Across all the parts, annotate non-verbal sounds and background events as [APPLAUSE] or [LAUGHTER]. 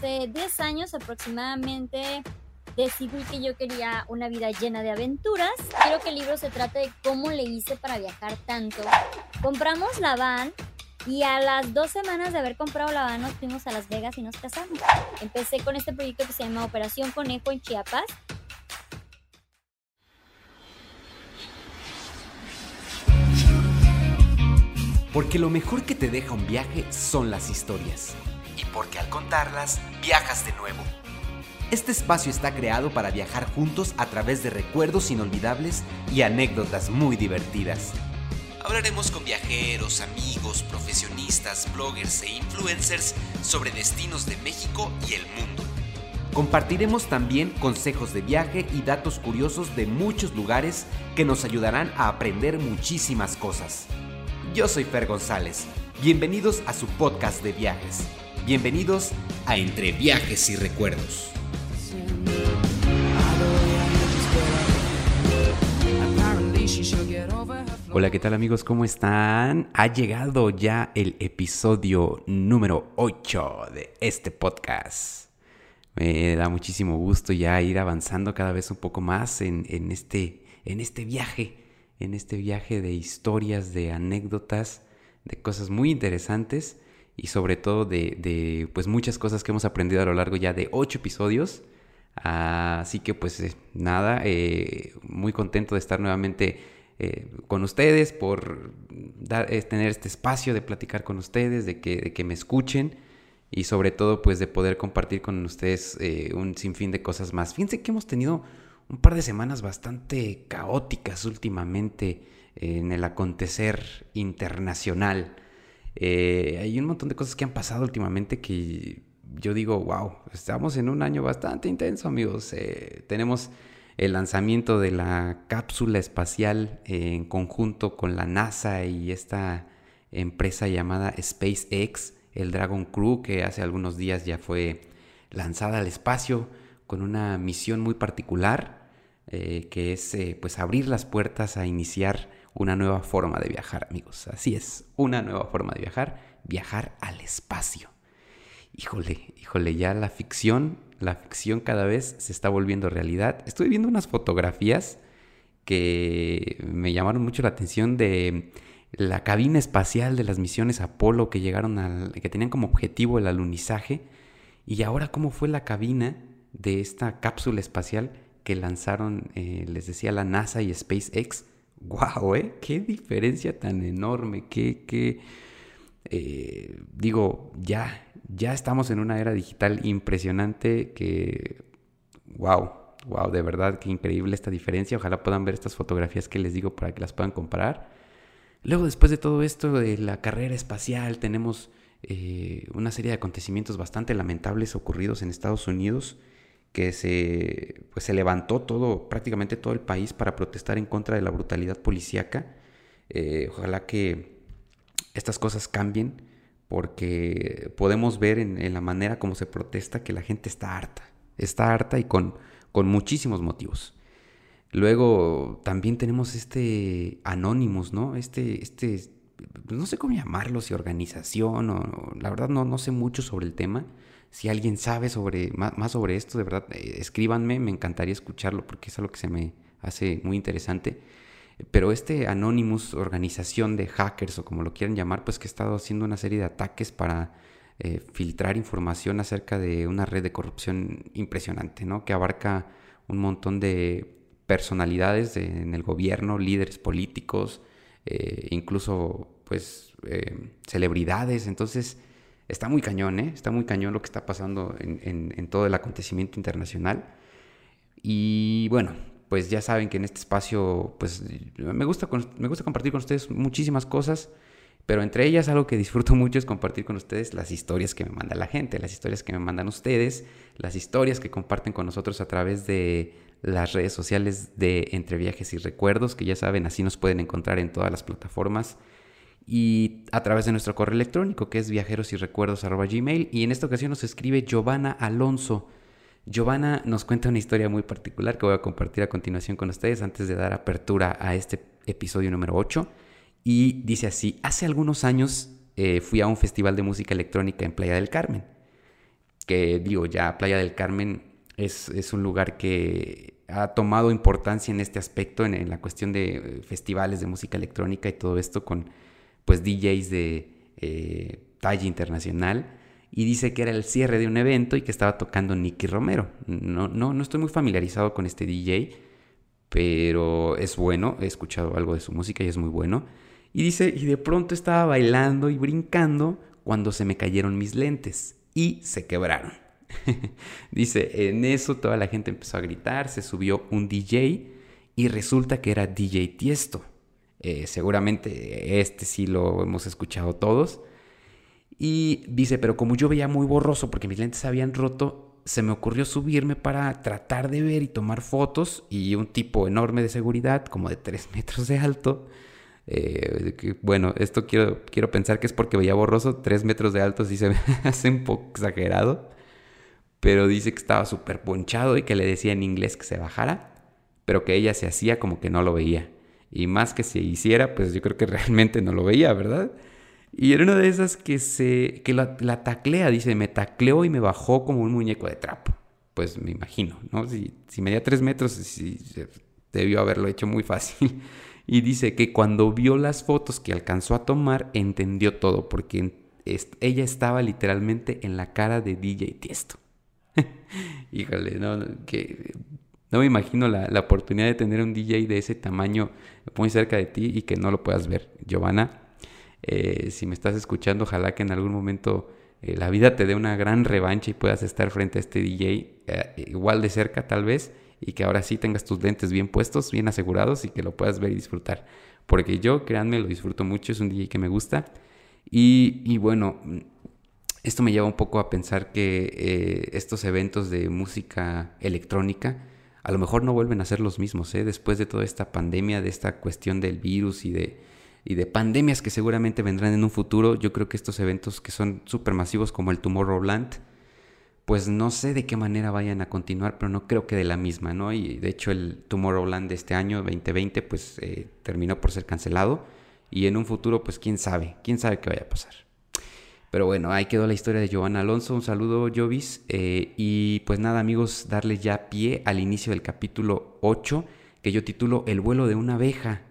hace 10 años aproximadamente decidí que yo quería una vida llena de aventuras. Quiero que el libro se trate de cómo le hice para viajar tanto. Compramos la van y a las dos semanas de haber comprado la van nos fuimos a Las Vegas y nos casamos. Empecé con este proyecto que se llama Operación Conejo en Chiapas. Porque lo mejor que te deja un viaje son las historias. Y porque al contarlas, viajas de nuevo. Este espacio está creado para viajar juntos a través de recuerdos inolvidables y anécdotas muy divertidas. Hablaremos con viajeros, amigos, profesionistas, bloggers e influencers sobre destinos de México y el mundo. Compartiremos también consejos de viaje y datos curiosos de muchos lugares que nos ayudarán a aprender muchísimas cosas. Yo soy Fer González. Bienvenidos a su podcast de viajes. Bienvenidos a Entre Viajes y Recuerdos. Hola, ¿qué tal amigos? ¿Cómo están? Ha llegado ya el episodio número 8 de este podcast. Me da muchísimo gusto ya ir avanzando cada vez un poco más en, este, en este viaje, en este viaje de historias, de anécdotas, de cosas muy interesantes y sobre todo de, pues muchas cosas que hemos aprendido a lo largo ya de 8 episodios. Así que pues eh, nada, eh, muy contento de estar nuevamente eh, con ustedes, por dar, tener este espacio de platicar con ustedes, de que, que, me escuchen y sobre todo pues de poder compartir con ustedes un sinfín de cosas más. Fíjense que hemos tenido un par de semanas bastante caóticas últimamente en el acontecer internacional. Eh, hay un montón de cosas que han pasado últimamente que yo digo, wow, estamos en un año bastante intenso amigos. tenemos el lanzamiento de la cápsula espacial en conjunto con la NASA y esta empresa llamada SpaceX, el Dragon Crew, que hace algunos días ya fue lanzada al espacio con una misión muy particular, eh, que es eh, pues abrir las puertas a iniciar una nueva forma de viajar, amigos. Así es, una nueva forma de viajar, viajar al espacio. Híjole, híjole, ya la ficción la ficción cada vez se está volviendo realidad. Estoy viendo unas fotografías que me llamaron mucho la atención de la cabina espacial de las misiones Apolo que llegaron al, que tenían como objetivo el alunizaje y ahora cómo fue la cabina de esta cápsula espacial que lanzaron, eh, les decía, la NASA y SpaceX. ¡Wow! ¿eh? ¡Qué diferencia tan enorme! ¡Qué, qué, eh, digo, ya, ya estamos en una era digital impresionante que, wow, wow, de verdad, qué increíble esta diferencia. Ojalá puedan ver estas fotografías que les digo para que las puedan comparar. Luego, después de todo esto de la carrera espacial, tenemos eh, una serie de acontecimientos bastante lamentables ocurridos en Estados Unidos, que se, pues, se levantó todo, prácticamente todo el país para protestar en contra de la brutalidad policíaca. Eh, ojalá que estas cosas cambien porque podemos ver en, la manera como se protesta que la gente está harta, está harta y con, con muchísimos motivos. Luego también tenemos este Anonymous, ¿no? Este, este, no sé cómo llamarlo, si organización o, la verdad no, no sé mucho sobre el tema. Si alguien sabe sobre, más, sobre esto, de verdad, eh, escríbanme, me encantaría escucharlo porque es algo que se me hace muy interesante. Pero este Anonymous, organización de hackers o como lo quieran llamar, pues que ha estado haciendo una serie de ataques para eh, filtrar información acerca de una red de corrupción impresionante, ¿no? Que abarca un montón de personalidades en el gobierno, líderes políticos, eh, incluso pues celebridades. Entonces está muy cañón, ¿eh? Está muy cañón lo que está pasando en, todo el acontecimiento internacional. Y bueno, pues ya saben que en este espacio, pues me gusta, me gusta compartir con ustedes muchísimas cosas, pero entre ellas algo que disfruto [LAUGHS] mucho es compartir con ustedes las historias que me manda la gente, las historias que me mandan ustedes, las historias que comparten con nosotros a través de las redes sociales de Entre Viajes y Recuerdos, que ya saben, así nos pueden encontrar en todas las plataformas y a través de nuestro correo electrónico que es viajeros y en esta ocasión nos escribe Giovanna Alonso Giovanna nos cuenta una historia muy particular que voy a compartir a continuación con ustedes antes de dar apertura a este episodio número 8. Y dice así, hace algunos años eh, fui a un festival de música electrónica en Playa del Carmen. que digo, ya Playa del Carmen es, es un lugar que ha tomado importancia en este aspecto, en, la cuestión de eh, festivales de música electrónica y todo esto con pues DJs de eh, talla internacional. Y dice que era el cierre de un evento y que estaba tocando Nicky Romero. No, no, no estoy muy familiarizado con este DJ, pero es bueno, he escuchado algo de su música y es muy bueno. Y dice, y de pronto estaba bailando y brincando cuando se me cayeron mis lentes y se quebraron. [LAUGHS] Dice, en eso toda la gente empezó a gritar, se subió un DJ y resulta que era DJ Tiesto. Eh, seguramente este sí lo hemos escuchado todos. Y dice, pero como yo veía muy borroso porque mis lentes habían roto, se me ocurrió subirme para tratar de ver y tomar fotos y un tipo enorme de seguridad, como de 3 [LAUGHS] metros de alto. Eh, bueno, esto quiero, quiero pensar que es porque veía borroso, 3 metros de alto sí se me [LAUGHS] hace un poco exagerado pero dice que estaba súper ponchado y que le decía en inglés que se bajara, pero que ella se hacía como que no lo veía. Y más que se hiciera, pues yo creo que [LAUGHS] realmente no lo veía, ¿verdad? Y era una de esas que se que la, taclea, dice, me tacleó y me bajó como un muñeco de trapo. Pues me imagino, ¿no? Si, si medía tres metros, debió haberlo hecho muy fácil. [LAUGHS] Y dice que cuando vio las fotos que alcanzó a tomar, entendió todo, porque ella estaba literalmente en la cara de DJ Tiesto. [LAUGHS] Híjole, no, que no me imagino la, oportunidad de tener un DJ de ese tamaño muy cerca de ti y que no lo puedas ver. Giovanna, eh, si me estás escuchando, ojalá que en algún momento eh, la vida te dé una gran revancha y puedas estar frente a este DJ eh, igual de cerca tal vez y que ahora sí tengas tus lentes bien puestos, bien asegurados y que lo puedas ver y disfrutar. Porque yo, créanme, lo disfruto mucho, es un DJ que me gusta. Y, y bueno, esto me lleva un poco a pensar que estos eventos de música electrónica a lo mejor no vuelven a ser los mismos, ¿eh? después de toda esta pandemia, de esta cuestión del virus y de, y de pandemias que seguramente vendrán en un futuro, yo creo que estos eventos que son masivos como el Tomorrowland, pues no sé de qué manera vayan a continuar, pero no creo que de la misma, ¿no? Y de hecho el Tomorrowland de este año, 2020, pues eh, terminó por ser cancelado y en un futuro, pues quién sabe, quién sabe qué vaya a pasar. Pero bueno, ahí quedó la historia de Giovanna Alonso. Un saludo, Jovis. Eh, y pues nada, amigos, darle ya pie al inicio del capítulo 8, que yo titulo El vuelo de una abeja.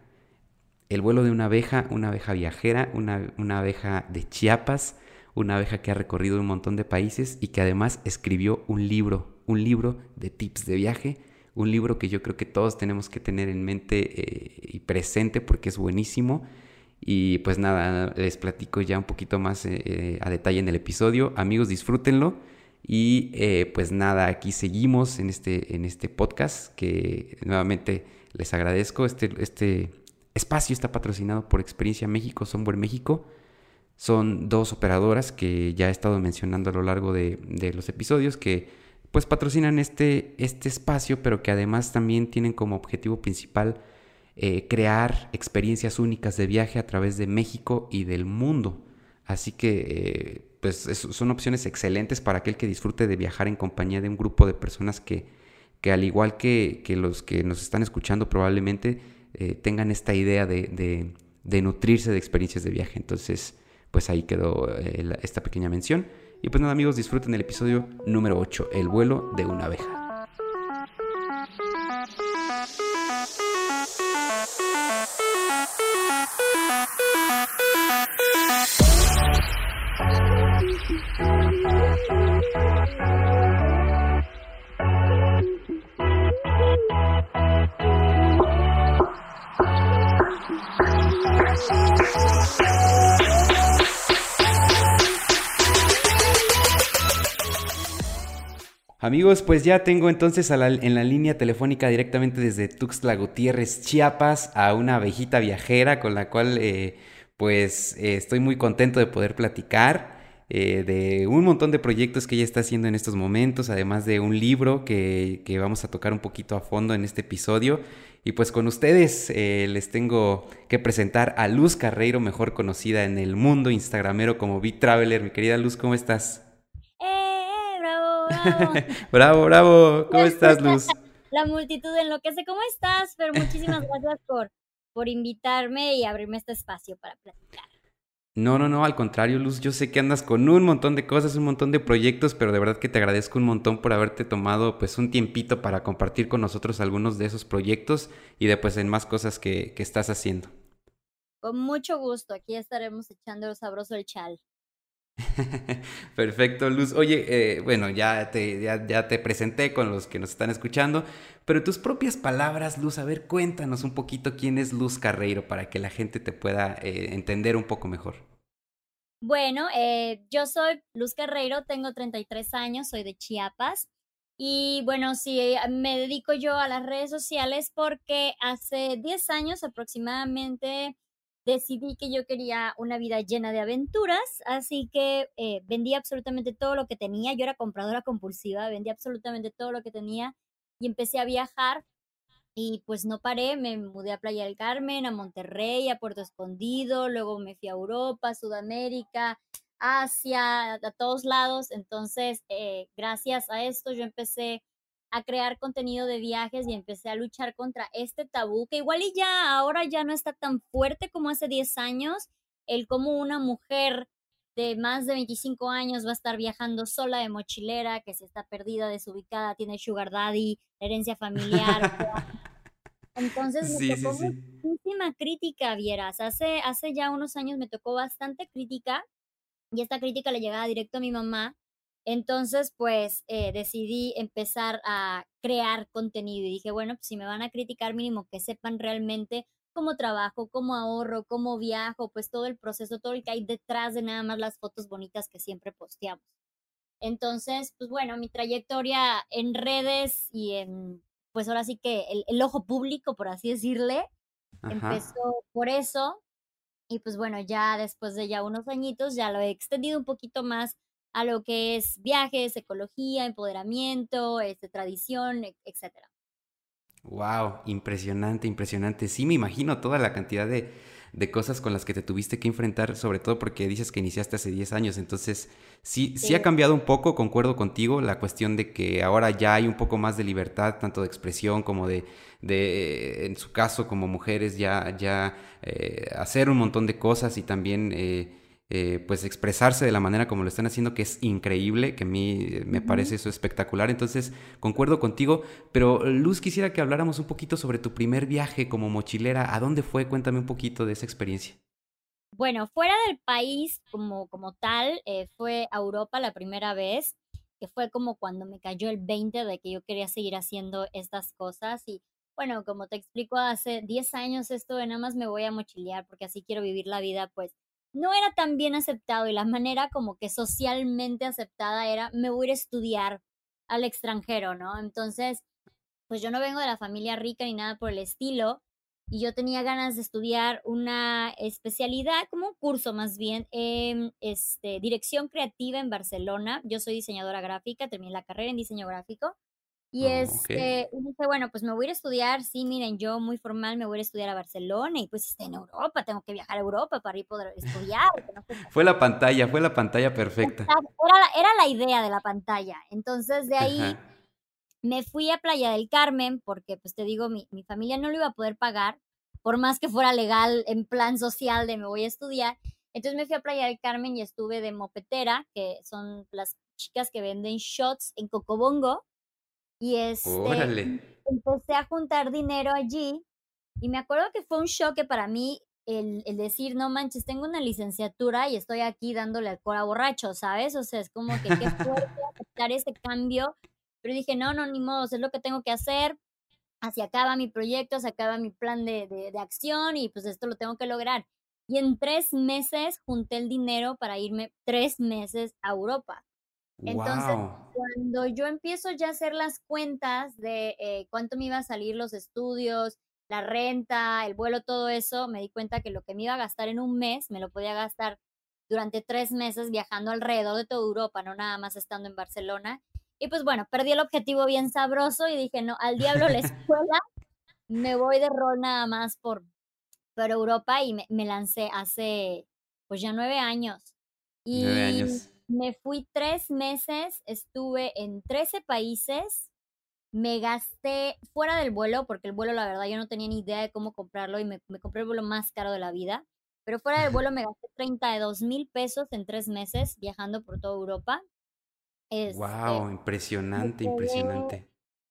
El vuelo de una abeja, una abeja viajera, una, una abeja de Chiapas, una abeja que ha recorrido un montón de países y que además escribió un libro, un libro de tips de viaje, un libro que yo creo que todos tenemos que tener en mente eh, y presente porque es buenísimo y pues nada, les platico ya un poquito más eh, eh, a detalle en el episodio. Amigos, disfrútenlo. Y eh, pues nada, aquí seguimos en este, en este podcast que nuevamente les agradezco. Este, este espacio está patrocinado por Experiencia México, Software México. Son dos operadoras que ya he estado mencionando a lo largo de, de los episodios que pues patrocinan este, este espacio, pero que además también tienen como objetivo principal eh, crear experiencias únicas de viaje a través de México y del mundo. Así que eh, pues son opciones excelentes para aquel que disfrute de viajar en compañía de un grupo de personas que, que al igual que, los que nos están escuchando probablemente eh, tengan esta idea de, de, nutrirse de experiencias de viaje. Entonces, pues ahí quedó esta pequeña mención. Y pues nada amigos, disfruten el episodio número 8, el vuelo de una abeja. Amigos, pues ya tengo entonces en la línea telefónica directamente desde Tuxtla Gutiérrez, Chiapas, a una abejita viajera con la cual eh, pues eh, estoy muy contento de poder platicar. Eh, de un montón de proyectos que ella está haciendo en estos momentos, además de un libro que, que vamos a tocar un poquito a fondo en este episodio. Y pues con ustedes les tengo que presentar a Luz Carreiro, mejor conocida en el mundo instagramero como Big Traveler. Mi querida Luz, ¿cómo estás? [LAUGHS] bravo, bravo. ¿Cómo estás, Luz? La multitud enloquece. ¿Cómo estás? Pero muchísimas [LAUGHS] gracias por, por invitarme y abrirme este espacio para platicar. No, no, no, al contrario, Luz, yo sé que andas con un montón de cosas, un montón de proyectos, pero de verdad que te agradezco un montón por haberte tomado pues un tiempito para compartir con nosotros algunos de esos proyectos y de pues en más cosas que, que estás haciendo. Con mucho gusto, aquí estaremos echando sabroso el chal. [LAUGHS] Perfecto, Luz. Oye, eh, bueno, ya te, ya, te presenté con los que nos están escuchando, pero tus propias palabras, Luz, a ver, cuéntanos un poquito quién es Luz Carreiro para que la gente te pueda eh, entender un poco mejor. Bueno, eh, yo soy Luz Carreiro, tengo 33 años, soy de Chiapas. Y bueno, sí, me dedico yo a las redes sociales porque hace 10 años aproximadamente decidí que yo quería una vida llena de aventuras, así que eh, vendí absolutamente todo lo que tenía. Yo era compradora compulsiva, vendí absolutamente todo lo que tenía y empecé a viajar. Y pues no paré, me mudé a Playa del Carmen, a Monterrey, a Puerto Escondido, luego me fui a Europa, Sudamérica, Asia, a todos lados. Entonces, eh, gracias a esto yo empecé a crear contenido de viajes y empecé a luchar contra este tabú que igual y ya ahora ya no está tan fuerte como hace 10 años, el cómo una mujer de más de 25 años va a estar viajando sola de mochilera, que se está perdida, desubicada, tiene sugar daddy, herencia familiar. [LAUGHS] Entonces me tocó muchísima crítica, vieras. Hace, hace ya unos años me tocó bastante crítica y esta crítica le llegaba directo a mi mamá entonces, pues eh, decidí empezar a crear contenido y dije, bueno, pues si me van a criticar, mínimo que sepan realmente cómo trabajo, cómo ahorro, cómo viajo, pues todo el proceso, todo el que hay detrás de nada más las fotos bonitas que siempre posteamos. Entonces, pues bueno, mi trayectoria en redes y en, pues ahora sí que el, ojo público, por así decirle, empezó por eso. Y pues bueno, ya después de ya unos añitos, ya lo he extendido un poquito más a lo que es viajes, ecología, empoderamiento, este, tradición, etc. Wow, impresionante, impresionante. Sí, me imagino toda la cantidad de, de, cosas con las que te tuviste que enfrentar, sobre todo porque dices que iniciaste hace 10 años, entonces sí, sí, ha cambiado un poco, concuerdo contigo, la cuestión de que ahora ya hay un poco más de libertad, tanto de expresión como de, de en su caso, como mujeres, ya, ya eh, hacer un montón de cosas y también... Eh, eh, pues expresarse de la manera como lo están haciendo, que es increíble, que a mí eh, me parece eso espectacular. Entonces, concuerdo contigo, pero Luz, quisiera que habláramos un poquito sobre tu primer viaje como mochilera. ¿A dónde fue? Cuéntame un poquito de esa experiencia. Bueno, fuera del país como, como tal, eh, fue a Europa la primera vez, que fue como cuando me cayó el 20 de que yo quería seguir haciendo estas cosas y bueno, como te explico, hace 10 años esto de nada más me voy a mochilear porque así quiero vivir la vida, pues no era tan bien aceptado y la manera como que socialmente aceptada era, me voy a ir a estudiar al extranjero, ¿no? Entonces, pues yo no vengo de la familia rica ni nada por el estilo y yo tenía ganas de estudiar una especialidad, como un curso más bien, en este, dirección creativa en Barcelona. Yo soy diseñadora gráfica, terminé la carrera en diseño gráfico y es este, dije, bueno, pues me voy a ir a estudiar, sí, miren, yo muy formal me voy a ir a estudiar a Barcelona y pues está en Europa, tengo que viajar a Europa para ir poder estudiar. [LAUGHS] fue la pantalla, fue la pantalla perfecta. Era, era la idea de la pantalla. Entonces de ahí me fui a Playa del Carmen porque, pues te digo, mi, mi familia no lo iba a poder pagar, por más que fuera legal en plan social de me voy a estudiar. Entonces me fui a Playa del Carmen y estuve de mopetera, que son las chicas que venden shots en Cocobongo y este, empecé a juntar dinero allí y me acuerdo que fue un choque para mí el, el, decir, no manches, tengo una licenciatura y estoy aquí dándole al cora borracho, ¿sabes? O sea, es como que qué [LAUGHS] fuerte aceptar ese cambio. Pero dije, no, no, ni modo, es lo que tengo que hacer. Así acaba mi proyecto, se acaba mi plan de, de, de acción y pues esto lo tengo que lograr. Y en tres meses junté el dinero para irme tres meses a Europa. Entonces, cuando yo empiezo ya a hacer las cuentas de eh, cuánto me iba a salir los estudios, la renta, el vuelo, todo eso, me di cuenta que lo que me iba a gastar en un mes, me lo podía gastar durante tres meses viajando alrededor de toda Europa, no nada más estando en Barcelona. Y pues bueno, perdí el objetivo bien sabroso y dije, no, al diablo la [LAUGHS] escuela, me voy de rol nada más por, por Europa y me, me lancé hace pues ya nueve años. Y nueve años me fui tres meses, estuve en 13 países, me gasté fuera del vuelo, porque el vuelo la verdad yo no tenía ni idea de cómo comprarlo y me, compré el vuelo más caro de la vida, Pero fuera del vuelo me gasté 32 mil pesos en tres meses viajando por toda Europa. wow, este, impresionante, impresionante.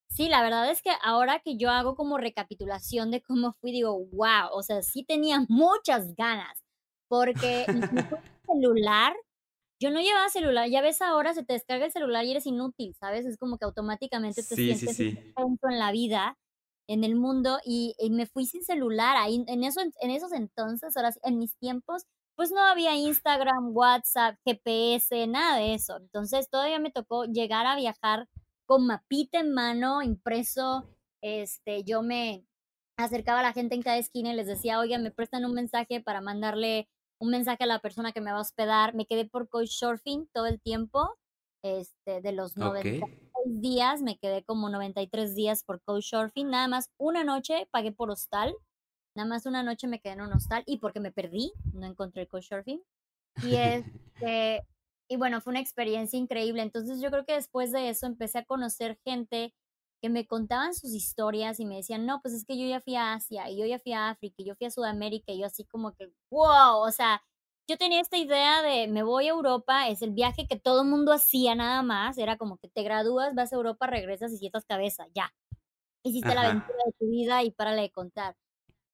Sí, la verdad es que ahora que yo hago como recapitulación de cómo fui, digo, wow, o sea, sí tenía muchas ganas, porque mi [LAUGHS] celular, yo no llevaba celular, ya ves ahora se te descarga el celular y eres inútil, ¿sabes? Es como que automáticamente te sientes sí, en la vida, en el mundo, y, me fui sin celular, ahí, en, eso, en esos entonces, ahora en mis tiempos, pues no había Instagram, WhatsApp, GPS, nada de eso. Entonces todavía me tocó llegar a viajar con mapita en mano, impreso, este, yo me acercaba a la gente en cada esquina y les decía, oigan, me prestan un mensaje para mandarle un mensaje a la persona que me va a hospedar. Me quedé por Couchsurfing todo el tiempo, este, de los 96 días, me quedé como 93 días por Couchsurfing. Nada más una noche pagué por hostal, nada más una noche me quedé en un hostal y porque me perdí, no encontré el Couchsurfing. Y [LAUGHS] este, y bueno, fue una experiencia increíble. Entonces yo creo que después de eso empecé a conocer gente que me contaban sus historias y me decían, no, pues es que yo ya fui a Asia y yo ya fui a África y yo fui a Sudamérica y yo así como que, wow, o sea, yo tenía esta idea de me voy a Europa, es el viaje que todo el mundo hacía nada más, era como que te gradúas, vas a Europa, regresas y sientas cabeza, ya. Hiciste la aventura de tu vida y párale de contar.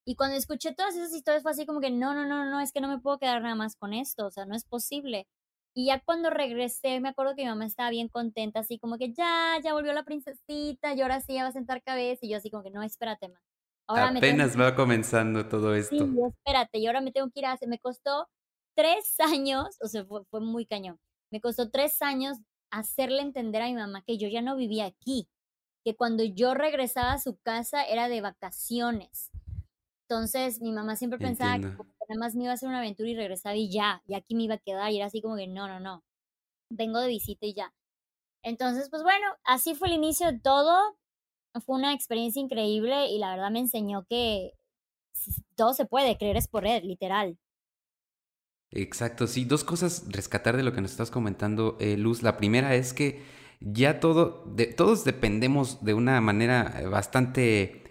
Y cuando escuché todas esas historias fue así como que, no, no, no, no, es que no me puedo quedar nada más con esto, o sea, no es posible. Y ya cuando regresé, me acuerdo que mi mamá estaba bien contenta, así como que ya, ya volvió la princesita, y ahora sí ya va a sentar cabeza, y yo así como que no, espérate más. Ahora Apenas va comenzando todo esto. Sí, espérate, y ahora me tengo que ir a hacer, me costó tres [LAUGHS] años, o sea, fue, fue muy cañón, me costó tres años hacerle entender a mi mamá que yo ya no vivía aquí, que cuando yo regresaba a su casa era de vacaciones. Entonces mi mamá siempre pensaba que nada más me iba a hacer una aventura y regresaba y ya, y aquí me iba a quedar y era así como que no, no, no, vengo de visita y ya. Entonces, pues bueno, así fue el inicio de todo. Fue una experiencia increíble y la verdad me enseñó que todo se puede, creer es por él, literal. Exacto, sí, dos cosas rescatar de lo que nos estás comentando, eh, Luz. La primera es que ya todo, todos dependemos de una manera bastante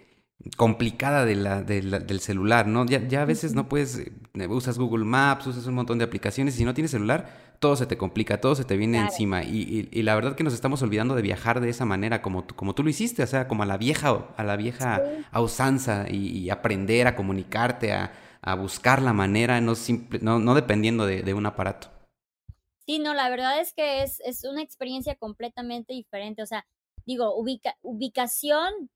complicada de la, del celular, ¿no? Ya, ya, a veces no puedes, eh, usas Google Maps, usas un montón de aplicaciones y si no tienes celular, todo se te complica, todo se te viene encima. Y, y, la verdad que nos estamos olvidando de viajar de esa manera, como, como tú lo hiciste, o sea, como a la vieja, a la vieja usanza y, aprender a comunicarte, a, a, buscar la manera, no, simple, no, no dependiendo de, de, un aparato. Sí, no, la verdad es que es, es una experiencia completamente diferente, o sea, digo, ubica, ubicación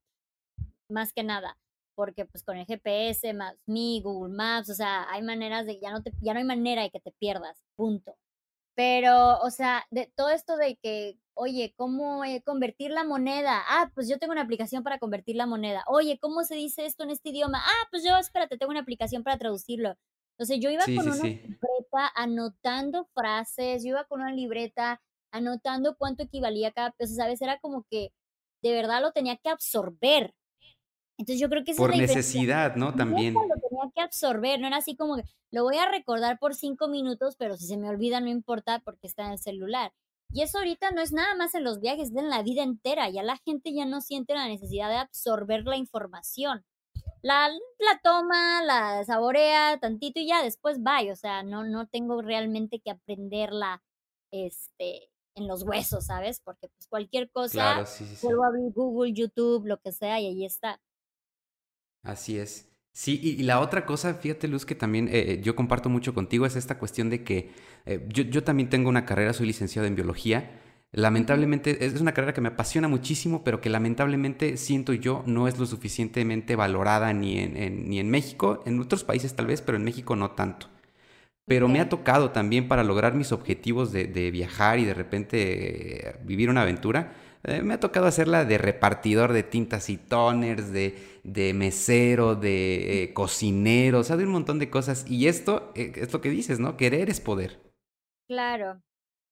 más que nada, porque pues con el GPS, más mi Google Maps, o sea, hay maneras de, ya no, te, ya no hay manera de que te pierdas, punto. Pero, o sea, de todo esto de que, oye, ¿cómo eh, convertir la moneda? Ah, pues yo tengo una aplicación para convertir la moneda. Oye, ¿cómo se dice esto en este idioma? Ah, pues yo, espérate, tengo una aplicación para traducirlo. Entonces yo iba con una libreta anotando frases, yo iba con una libreta anotando cuánto equivalía cada peso, ¿sabes? Era como que de verdad lo tenía que absorber. Entonces yo creo que por necesidad, ¿no? También. Lo tenía que absorber, no era así como que lo voy a recordar por cinco minutos, pero si se me olvida no importa porque está en el celular. Y eso ahorita no es nada más en los viajes, es en la vida entera. Ya la gente ya no siente la necesidad de absorber la información. La, la toma, la saborea tantito y ya después va. O sea, no, no tengo realmente que aprenderla este, en los huesos, ¿sabes? Porque pues cualquier cosa, claro, sí, sí, vuelvo a abrir Google, YouTube, lo que sea, y ahí está. Así es. Sí, y, la otra cosa, fíjate Luz, que también eh, eh, yo comparto mucho contigo, es esta cuestión de que eh, yo, yo, también tengo una carrera, soy licenciado en biología. Lamentablemente es una carrera que me apasiona muchísimo, pero que lamentablemente siento yo no es lo suficientemente valorada ni en, ni en México, en otros países tal vez, pero en México no tanto. Pero me ha tocado también para lograr mis objetivos de, de viajar y de repente vivir una aventura, eh, me ha tocado hacerla de repartidor de tintas y toners, de, de mesero, de eh, cocinero, o sea, de un montón de cosas. Y esto eh, es lo que dices, ¿no? Querer es poder. Claro.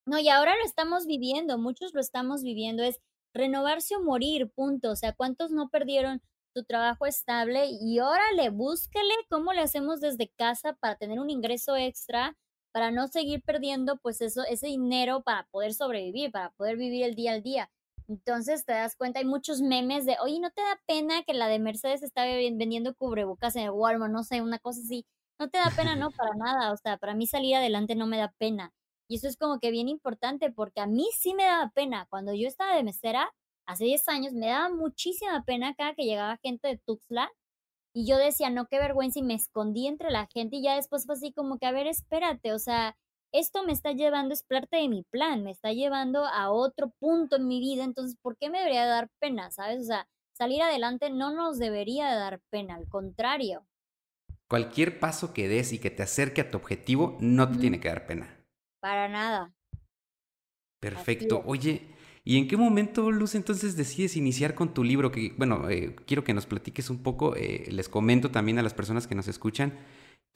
No, y ahora lo estamos viviendo, muchos lo estamos viviendo, es renovarse o morir, punto. O sea, ¿cuántos no perdieron su trabajo estable? Y órale, búsquele cómo le hacemos desde casa para tener un ingreso extra, para no seguir perdiendo pues eso, ese dinero para poder sobrevivir, para poder vivir el día al día. Entonces te das cuenta, hay muchos memes de, oye, ¿no te da pena que la de Mercedes está vendiendo cubrebocas en el Walmart? No sé, una cosa así. No te da pena, no, para nada. O sea, para mí salir adelante no me da pena. Y eso es como que bien importante porque a mí sí me daba pena. Cuando yo estaba de mesera, hace 10 años, me daba muchísima pena cada que llegaba gente de Tuxtla y yo decía, no, qué vergüenza y me escondí entre la gente y ya después fue así como que, a ver, espérate, o sea, esto me está llevando, es parte de mi plan, me está llevando a otro punto en mi vida, entonces, ¿por qué me debería dar pena, sabes? O sea, salir adelante no nos debería dar pena, al contrario. Cualquier paso que des y que te acerque a tu objetivo no te tiene que dar pena. Para nada. Perfecto. Oye, ¿y en qué momento, Luz, entonces decides iniciar con tu libro? Que, bueno, eh, quiero que nos platiques un poco. Eh, les comento también a las personas que nos escuchan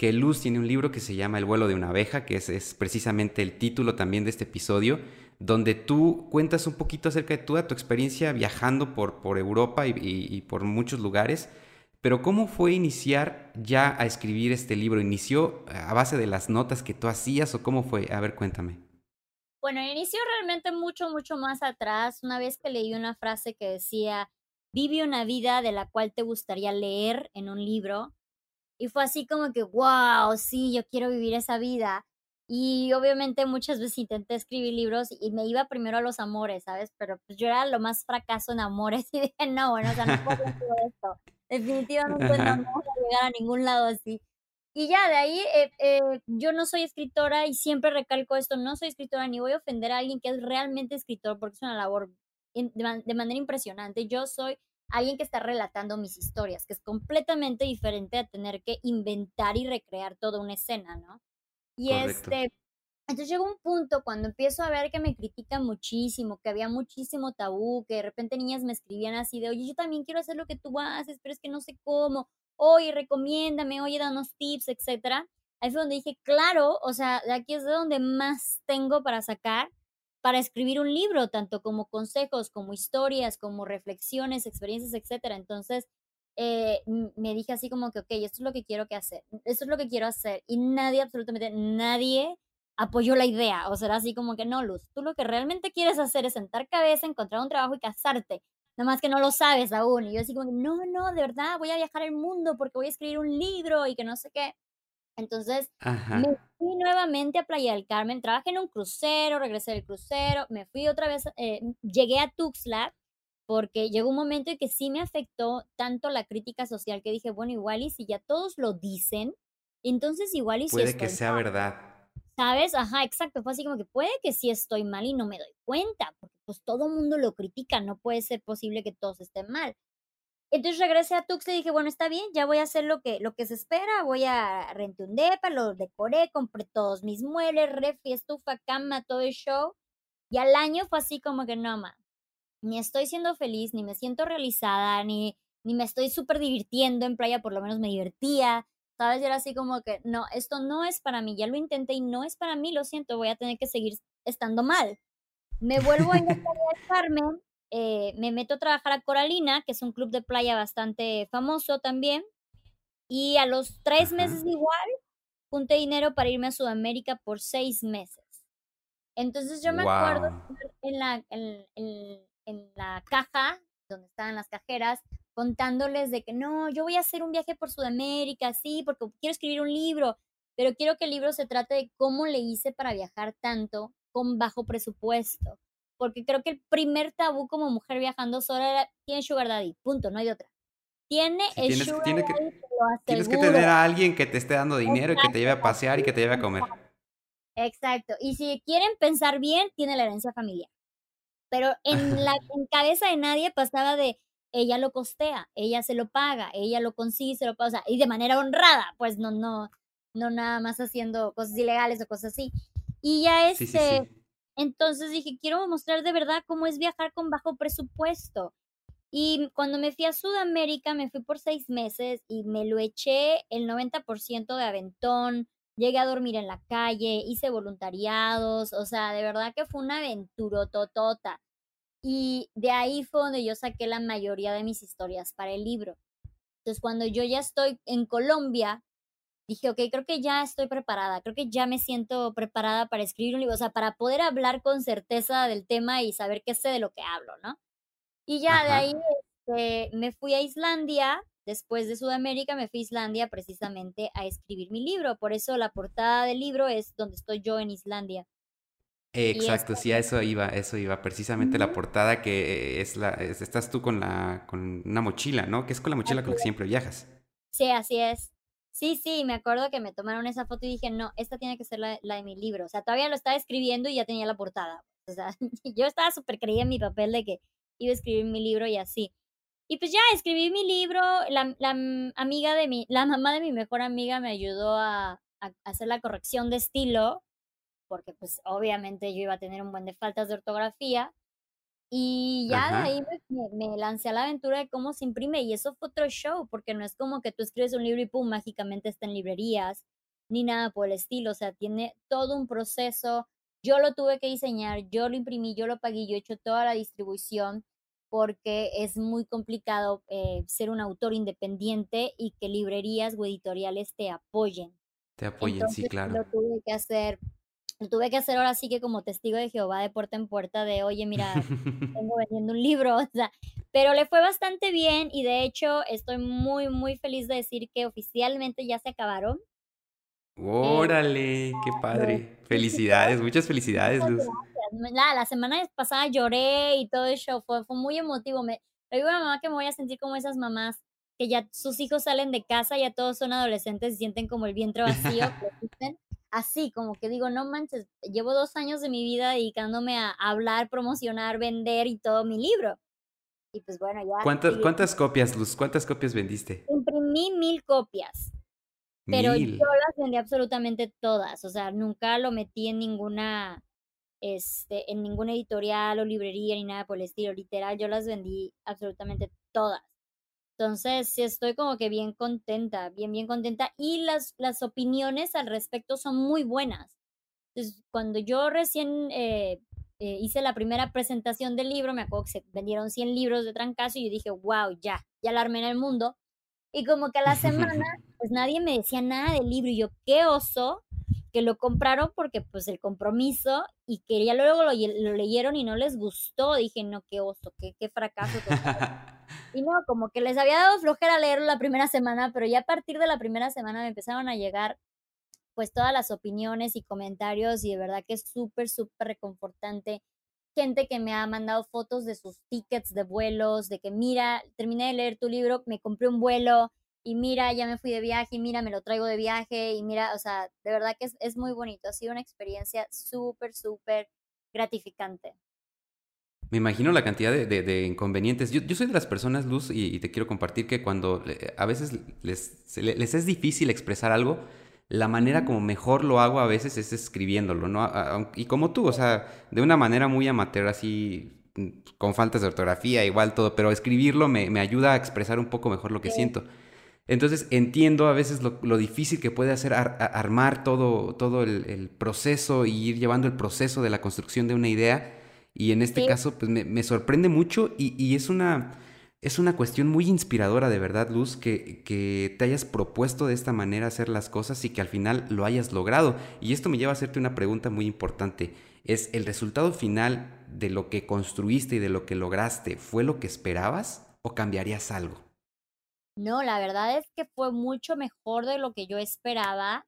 que Luz tiene un libro que se llama El vuelo de una abeja, que es, precisamente el título también de este episodio, donde tú cuentas un poquito acerca de toda tu experiencia viajando por, Europa y por muchos lugares. Pero ¿cómo fue iniciar ya a escribir este libro? ¿Inició a base de las notas que tú hacías o cómo fue? A ver, cuéntame. Bueno, inició realmente mucho, mucho más atrás, una vez que leí una frase que decía, vive una vida de la cual te gustaría leer en un libro. Y fue así como que, wow, sí, yo quiero vivir esa vida. Y obviamente muchas veces intenté escribir libros y me iba primero a los amores, ¿sabes? Pero pues yo era lo más fracaso en amores [LAUGHS] y dije, no, bueno, o sea, no puedo hacer esto. Definitivamente no vamos a llegar a ningún lado así. Y ya, de ahí, eh, eh, yo no soy escritora y siempre recalco esto, no soy escritora ni voy a ofender a alguien que es realmente escritor porque es una labor de, manera impresionante. Yo soy alguien que está relatando mis historias, que es completamente diferente a tener que inventar y recrear toda una escena, ¿no? Y este, entonces llegó un punto cuando empiezo a ver que me critican muchísimo, que había muchísimo tabú, que de repente niñas me escribían así de, oye, yo también quiero hacer lo que tú haces, pero es que no sé cómo, oye, recomiéndame, oye, danos tips, etcétera. Ahí fue donde dije, claro, o sea, de aquí es de donde más tengo para sacar para escribir un libro, tanto como consejos, como historias, como reflexiones, experiencias, etcétera. Entonces, eh, me dije así como que, ok, esto es lo que quiero que hacer, esto es lo que quiero hacer. Y nadie, absolutamente nadie apoyó la idea. O será así como que no, Luz, tú lo que realmente quieres hacer es sentar cabeza, encontrar un trabajo y casarte. Nada más que no lo sabes aún. Y yo así como, no, no, de verdad, voy a viajar el mundo porque voy a escribir un libro y que no sé qué. Entonces, me fui nuevamente a Playa del Carmen, trabajé en un crucero, regresé del crucero, me fui otra vez, eh, llegué a Tuxtla porque llegó un momento en que sí me afectó tanto la crítica social que dije, bueno, igual y si ya todos lo dicen, entonces igual y si... Puede que sea verdad. ¿Sabes? Ajá, exacto. Fue así como que puede que sí estoy mal y no me doy cuenta, porque pues todo mundo lo critica, no puede ser posible que todos estén mal. Entonces regresé a Tux y dije, bueno, está bien, ya voy a hacer lo que, lo que se espera, voy a rentar un depa, lo decoré, compré todos mis muebles, refri, estufa, cama, todo el show. Y al año fue así como que no, más ni estoy siendo feliz, ni me siento realizada, ni, ni me estoy súper divirtiendo en playa, por lo menos me divertía, ¿sabes? Y era así como que, no, esto no es para mí, ya lo intenté y no es para mí, lo siento, voy a tener que seguir estando mal. Me vuelvo a [LAUGHS] Carmen, eh, me meto a trabajar a Coralina, que es un club de playa bastante famoso también, y a los tres meses igual, junté dinero para irme a Sudamérica por seis meses. Entonces yo me acuerdo en la, en, en la caja, donde estaban las cajeras, contándoles de que no, yo voy a hacer un viaje por Sudamérica, sí, porque quiero escribir un libro, pero quiero que el libro se trate de cómo le hice para viajar tanto con bajo presupuesto. Porque creo que el primer tabú como mujer viajando sola era, tiene sugar daddy, punto, no hay otra. Tiene el sugar daddy, que, Tienes que tener a alguien que te esté dando dinero y que te lleve a pasear y que te lleve a comer. Exacto. Y si quieren pensar bien, tiene la herencia familiar. Pero en la [LAUGHS] en cabeza de nadie pasaba de, ella lo costea, ella se lo paga, ella lo consigue, se lo paga, y de manera honrada, pues no, no, no nada más haciendo cosas ilegales o cosas así. Y ya este, entonces dije, quiero mostrar de verdad cómo es viajar con bajo presupuesto. Y cuando me fui a Sudamérica, me fui por seis meses y me lo eché el 90% de aventón. Llegué a dormir en la calle, hice voluntariados, o sea, de verdad que fue una aventura totota. Y de ahí fue donde yo saqué la mayoría de mis historias para el libro. Entonces, cuando yo ya estoy en Colombia, dije, ok, creo que ya estoy preparada, creo que ya me siento preparada para escribir un libro, o sea, para poder hablar con certeza del tema y saber qué sé de lo que hablo, ¿no? Y ya de ahí este, me fui a Islandia después de Sudamérica me fui a Islandia precisamente a escribir mi libro. Por eso la portada del libro es donde estoy yo en Islandia. Exacto, sí, a eso iba, eso iba. Precisamente la portada que es la, estás tú con la, con una mochila, ¿no? Que es con la mochila con la que siempre viajas. Sí, así es. Sí, sí, me acuerdo que me tomaron esa foto y dije, no, esta tiene que ser la, de mi libro. O sea, todavía lo estaba escribiendo y ya tenía la portada. O sea, [LAUGHS] yo estaba súper creía en mi papel de que iba a escribir mi libro y así. Y pues ya escribí mi libro, la, la amiga de mi, la mamá de mi mejor amiga me ayudó a, a hacer la corrección de estilo porque pues obviamente yo iba a tener un buen de faltas de ortografía. Y ya de ahí me, lancé a la aventura de cómo se imprime y eso fue otro show, porque no es como que tú escribes un libro y pum, mágicamente está en librerías, ni nada por el estilo, o sea, tiene todo un proceso. Yo lo tuve que diseñar, yo lo imprimí, yo lo pagué, yo he hecho toda la distribución, porque es muy complicado eh, ser un autor independiente y que librerías o editoriales te apoyen. Te apoyen, sí, claro. Lo tuve que hacer lo tuve que hacer ahora sí que como testigo de Jehová de puerta en puerta de, oye, mira, [LAUGHS] tengo vendiendo un libro, [LAUGHS] o sea, pero le fue bastante bien y de hecho estoy muy, muy feliz de decir que oficialmente ya se acabaron. Órale, qué padre. [LAUGHS] Felicidades, muchas felicidades, Luz. La, la semana pasada lloré y todo eso, fue, fue muy emotivo. Me, le digo a mamá que me voy a sentir como esas mamás que ya sus hijos salen de casa, ya todos son adolescentes y sienten como el vientre vacío, así, como que digo, no manches, llevo dos años de mi vida dedicándome a hablar, promocionar, vender y todo mi libro. Y pues bueno, ya. ¿Cuántas, ¿cuántas copias, Luz? ¿Cuántas copias vendiste? Imprimí mil copias. Pero yo las vendí absolutamente todas. O sea, nunca lo metí en ninguna, este, en ninguna editorial o librería ni nada por el estilo. Literal, yo las vendí absolutamente todas. Entonces, sí estoy como que bien contenta, bien, bien contenta. Y las, las opiniones al respecto son muy buenas. Entonces, cuando yo recién eh, eh, hice la primera presentación del libro, me acuerdo que se vendieron 100 libros de trancazo y yo dije, wow, ya, ya la armé en el mundo. Y como que a la [LAUGHS] semana, pues nadie me decía nada del libro y yo, qué oso que lo compraron porque pues el compromiso y que ya luego lo, leyeron y no les gustó. Dije, no, qué oso, qué, qué fracaso. [LAUGHS] y no, como que les había dado flojera leerlo la primera semana, pero ya a partir de la primera semana me empezaron a llegar pues todas las opiniones y comentarios y de verdad que es súper, súper reconfortante. Gente que me ha mandado fotos de sus tickets de vuelos, de que mira, terminé de leer tu libro, me compré un vuelo, y mira, ya me fui de viaje, y mira, me lo traigo de viaje, y mira, o sea, de verdad que es, muy bonito, ha sido una experiencia súper, súper gratificante. Me imagino la cantidad de, inconvenientes. Yo, soy de las personas, Luz, y, te quiero compartir que cuando a veces les, les, es difícil expresar algo, la manera como mejor lo hago a veces es escribiéndolo, ¿no? Y como tú, o sea, de una manera muy amateur, así, con faltas de ortografía, igual todo, pero escribirlo me, me ayuda a expresar un poco mejor lo que siento. Entonces entiendo a veces lo, difícil que puede hacer armar todo, todo el, proceso y ir llevando el proceso de la construcción de una idea. Y en este caso, pues me, sorprende mucho y, es, una, es una cuestión muy inspiradora de verdad, Luz, que, que, te hayas propuesto de esta manera hacer las cosas y que al final lo hayas logrado. Y esto me lleva a hacerte una pregunta muy importante. ¿Es el resultado final de lo que construiste y de lo que lograste fue lo que esperabas o cambiarías algo? No, la verdad es que fue mucho mejor de lo que yo esperaba.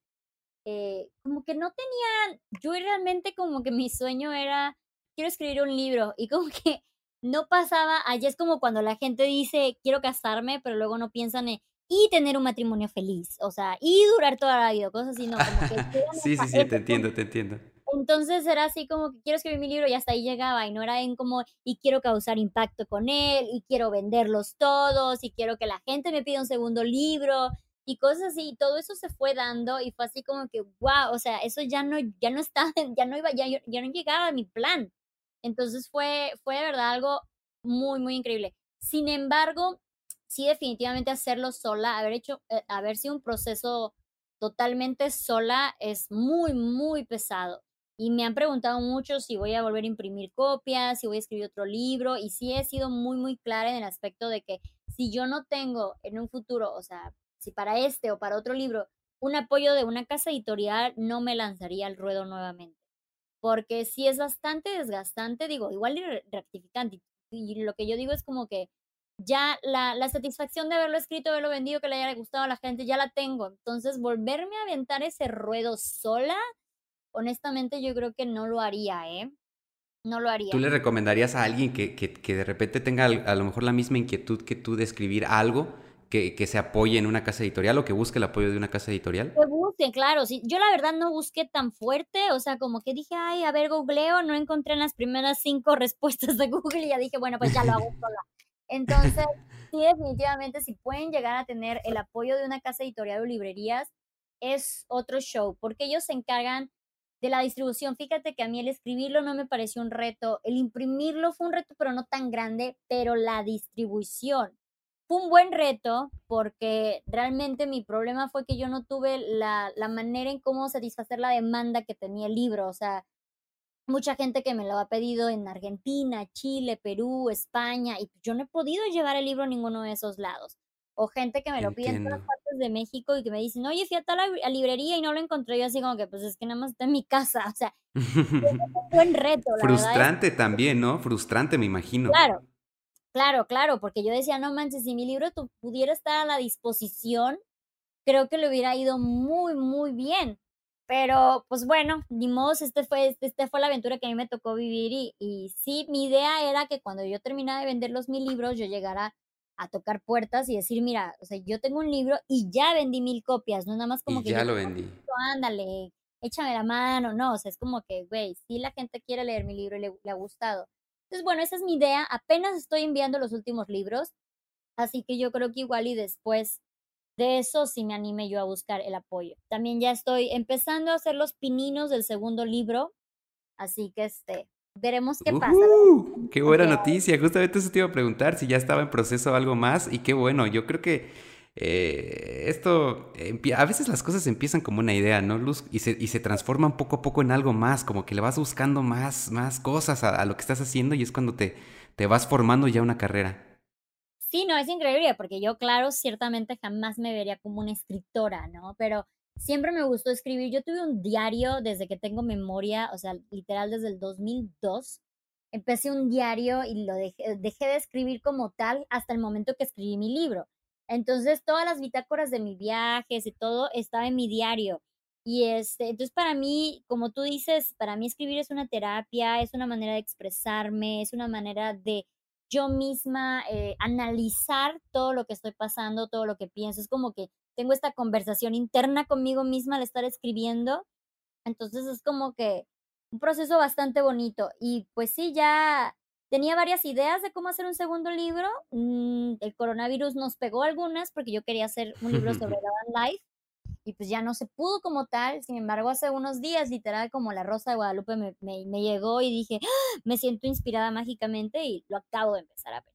Eh, como que no tenía, yo realmente como que mi sueño era, quiero escribir un libro y como que [LAUGHS] no pasaba, allá es como cuando la gente dice, quiero casarme, pero luego no piensan en, y tener un matrimonio feliz, o sea, y durar toda la vida, cosas así, no, como que... [LAUGHS] sí, sí, sí, te entiendo, te entiendo. Entonces era así como que quiero escribir mi libro y hasta ahí llegaba y no era en como y quiero causar impacto con él y quiero venderlos todos y quiero que la gente me pida un segundo libro y cosas así todo eso se fue dando y fue así como que wow, o sea, eso ya no ya no está [LAUGHS] ya no iba ya, ya no llegaba a mi plan. Entonces fue fue de verdad algo muy muy increíble. Sin embargo, sí definitivamente hacerlo sola, haber hecho eh, haber sido un proceso totalmente sola es muy muy pesado y me han preguntado mucho si voy a volver a imprimir copias, si voy a escribir otro libro, y sí he sido muy, muy clara en el aspecto de que si yo no tengo en un futuro, o sea, si para este o para otro libro, un apoyo de una casa editorial, no me lanzaría al ruedo nuevamente. Porque sí es bastante desgastante, digo, igual y rectificante. Y lo que yo digo es como que ya la, la, satisfacción de haberlo escrito, haberlo vendido, que le haya gustado a la gente, ya la tengo. Entonces, volverme a aventar ese ruedo sola, honestamente yo creo que no lo haría, ¿eh? No lo haría. ¿Tú le recomendarías a alguien que, que, que de repente tenga a lo mejor la misma inquietud que tú de escribir algo? Que, que, se apoye en una casa editorial o que busque el apoyo de una casa editorial? Que busque, claro. Sí. Yo la verdad no busqué tan fuerte, o sea, como que dije, ay, a ver, googleo, no encontré en las primeras cinco [LAUGHS] respuestas de Google y ya dije, bueno, pues ya lo hago [LAUGHS] sola. Entonces, sí, definitivamente, si pueden llegar a tener el apoyo de una casa editorial o librerías, es otro show, porque ellos se encargan de la distribución. Fíjate que a mí el escribirlo no me pareció un reto, el imprimirlo fue un reto, pero no tan grande, pero la distribución fue un buen reto porque realmente mi problema fue que yo no tuve la, la manera en cómo satisfacer la demanda que tenía el libro, o sea, mucha gente que me lo ha pedido en Argentina, Chile, Perú, España, y yo no he podido llevar el libro a ninguno de esos lados. O gente que me lo pide en todas partes de México y que me dicen, oye, fui a tal librería y no lo encontré. Yo así como que, pues es que nada más está en mi casa. O sea, [LAUGHS] es un buen reto. Frustrante también, ¿no? Frustrante, me imagino. Claro, claro, claro, porque yo decía, no manches, si mi libro pudiera estar a la disposición, creo que le hubiera ido muy, muy bien. Pero, pues bueno, ni modo, este fue, este fue la aventura que a mí me tocó vivir y, y sí, mi idea era que cuando yo terminara de vender los mil libros, yo llegara a tocar puertas y decir, mira, o sea, yo tengo un libro y ya vendí mil copias, no nada más como que... Ya lo vendí. Ándale, échame la mano, no, o sea, es como que, güey, si la gente quiere leer mi libro y le, le ha gustado. Entonces, bueno, esa es mi idea, apenas estoy enviando los últimos libros, así que yo creo que igual y después de eso sí me anime yo a buscar el apoyo. También ya estoy empezando a hacer los pininos del segundo libro, así que este, veremos qué pasa. qué buena noticia, justamente eso te iba a preguntar si ya estaba en proceso algo más y qué bueno, yo creo que eh, esto, a veces las cosas empiezan como una idea, ¿no, Luz? Y se, y se transforman poco a poco en algo más, como que le vas buscando más, más cosas a, a lo que estás haciendo y es cuando te, te vas formando ya una carrera. Sí, no, es increíble, porque yo, claro, ciertamente jamás me vería como una escritora, ¿no? Pero siempre me gustó escribir. Yo tuve un diario desde que tengo memoria, o sea, literal desde el 2002. Empecé un diario y lo dejé, dejé de escribir como tal hasta el momento que escribí mi libro. Entonces, todas las bitácoras de mis viajes y todo estaba en mi diario. Y este, entonces para mí, como tú dices, para mí escribir es una terapia, es una manera de expresarme, es una manera de yo misma eh, analizar todo lo que estoy pasando, todo lo que pienso. Es como que tengo esta conversación interna conmigo misma al estar escribiendo. Entonces es como que un proceso bastante bonito. Y pues sí, ya tenía varias ideas de cómo hacer un segundo libro. Mm, el coronavirus nos pegó algunas porque yo quería hacer un libro sobre [LAUGHS] la life y pues ya no se pudo como tal. Sin embargo, hace unos días, literal, como la Rosa de Guadalupe me, me, llegó y dije, ¡Ah! me siento inspirada mágicamente y lo acabo de empezar a ver.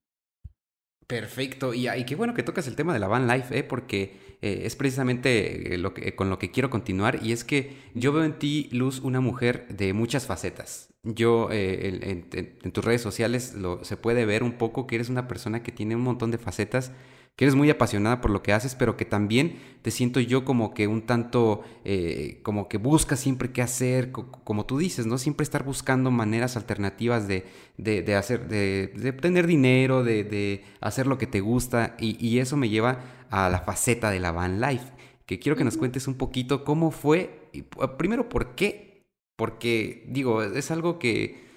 Perfecto, y, y, qué bueno que tocas el tema de la van life, ¿eh? porque eh, es precisamente eh, lo que, con lo que quiero continuar, y es que yo veo en ti, Luz, una mujer de muchas facetas. Yo en, en, tus redes sociales lo, se puede ver un poco que eres una persona que tiene un montón de facetas que eres muy apasionada por lo que haces, pero que también te siento yo como que un tanto, eh, como que buscas siempre qué hacer, como tú dices, ¿no? Siempre estar buscando maneras alternativas de, de, hacer, de, de, obtener dinero, de, de, hacer lo que te gusta, y, y, eso me lleva a la faceta de la van life, que quiero que nos cuentes un poquito cómo fue, primero, ¿por qué? Porque, digo, es algo que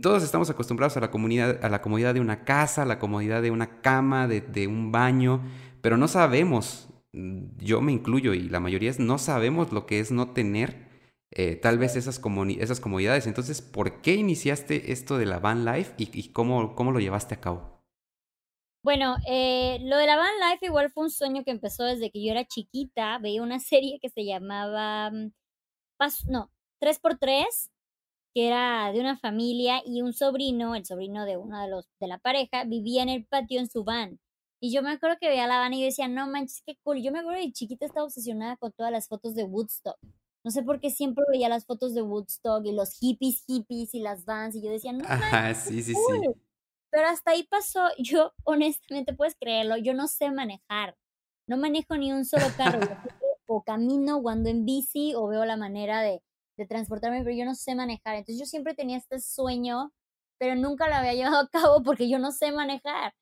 todos estamos acostumbrados a la, comunidad, a la comodidad de una casa, a la comodidad de una cama, de, un baño, pero no sabemos, mm, yo me incluyo y la mayoría no sabemos lo que es no tener eh, tal vez esas, comodidades. Entonces, ¿por qué iniciaste esto de la van life y, cómo, cómo lo llevaste a cabo? Bueno, eh, lo de la van life igual fue un sueño que empezó desde que yo era chiquita. Veía una serie que se llamaba, mm, no, 3x3 que era de una familia y un sobrino, el sobrino de uno de los de la pareja, vivía en el patio en su van. Y yo me acuerdo que veía la van y yo decía, no manches, qué cool. Yo me acuerdo de chiquita estaba obsesionada con todas las fotos de Woodstock. No sé por qué siempre veía las fotos de Woodstock y los hippies, hippies y las vans. Y yo decía, no. Ajá, sí, sí, sí. Pero hasta ahí pasó, [LAUGHS] yo honestamente puedes creerlo, yo no sé manejar. No manejo ni un solo carro. [LAUGHS] o camino o ando en bici o veo la manera de, de transportarme, pero yo no sé manejar. Entonces yo siempre tenía este sueño, pero nunca lo había [LAUGHS] llevado a cabo porque yo no sé manejar.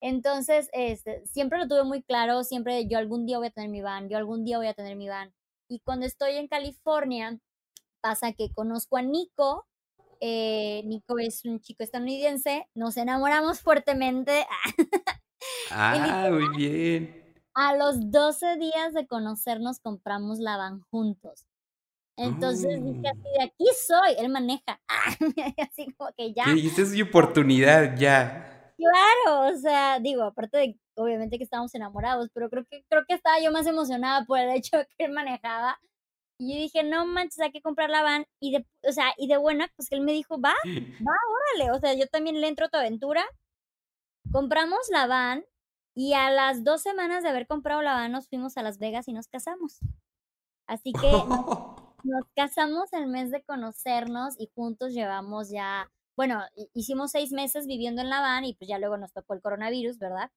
Entonces, este, siempre lo tuve muy claro, siempre yo algún día voy a tener mi van, yo algún día voy a tener mi van. Y cuando estoy en California, pasa que conozco a Nico, eh, Nico es un chico estadounidense, nos enamoramos fuertemente. [LAUGHS] ah, muy bien. A los 12 días de conocernos compramos la van juntos. Entonces dije así, de aquí soy, él maneja. [LAUGHS] así como que ya. Y esta es mi oportunidad, ya. Claro, o sea, digo, aparte de, obviamente que estábamos enamorados, pero creo que, creo que estaba yo más emocionada por el hecho de [LAUGHS] que él manejaba. Y yo dije, no manches, hay que comprar la van. Y de, o sea, y de buena, pues que él me dijo, va, va, órale. O sea, yo también le entro a tu aventura. Compramos la van y a las dos semanas de haber comprado la van nos fuimos a Las Vegas y nos casamos. Así que [LAUGHS] nos casamos el mes de conocernos y juntos llevamos ya bueno, hicimos seis meses viviendo en La Habana y pues ya luego nos tocó el coronavirus, ¿verdad?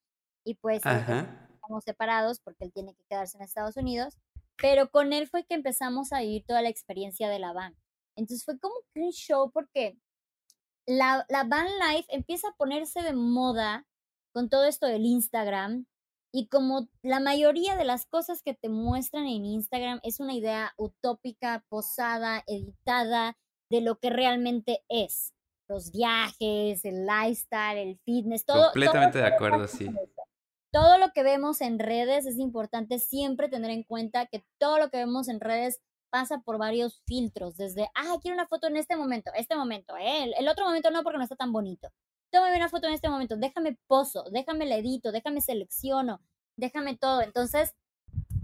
Y pues estamos separados porque él tiene que quedarse en Estados Unidos, pero con él fue que empezamos a vivir toda la experiencia de la van. Entonces fue como un show porque la, la van life empieza a ponerse de moda con todo esto del Instagram y como la mayoría de las cosas que te muestran en Instagram es una idea utópica, posada, editada de lo que realmente es los viajes, el lifestyle, el fitness, todo. Completamente de acuerdo, sí. Todo lo que vemos en redes es importante siempre tener en cuenta que todo lo que vemos en redes pasa por varios filtros, desde, ah, quiero una foto en este momento, este momento, ¿eh? el, otro momento no porque no está tan bonito. Tómame una foto en este momento, déjame pozo, déjame le edito, déjame selecciono, déjame todo. Entonces,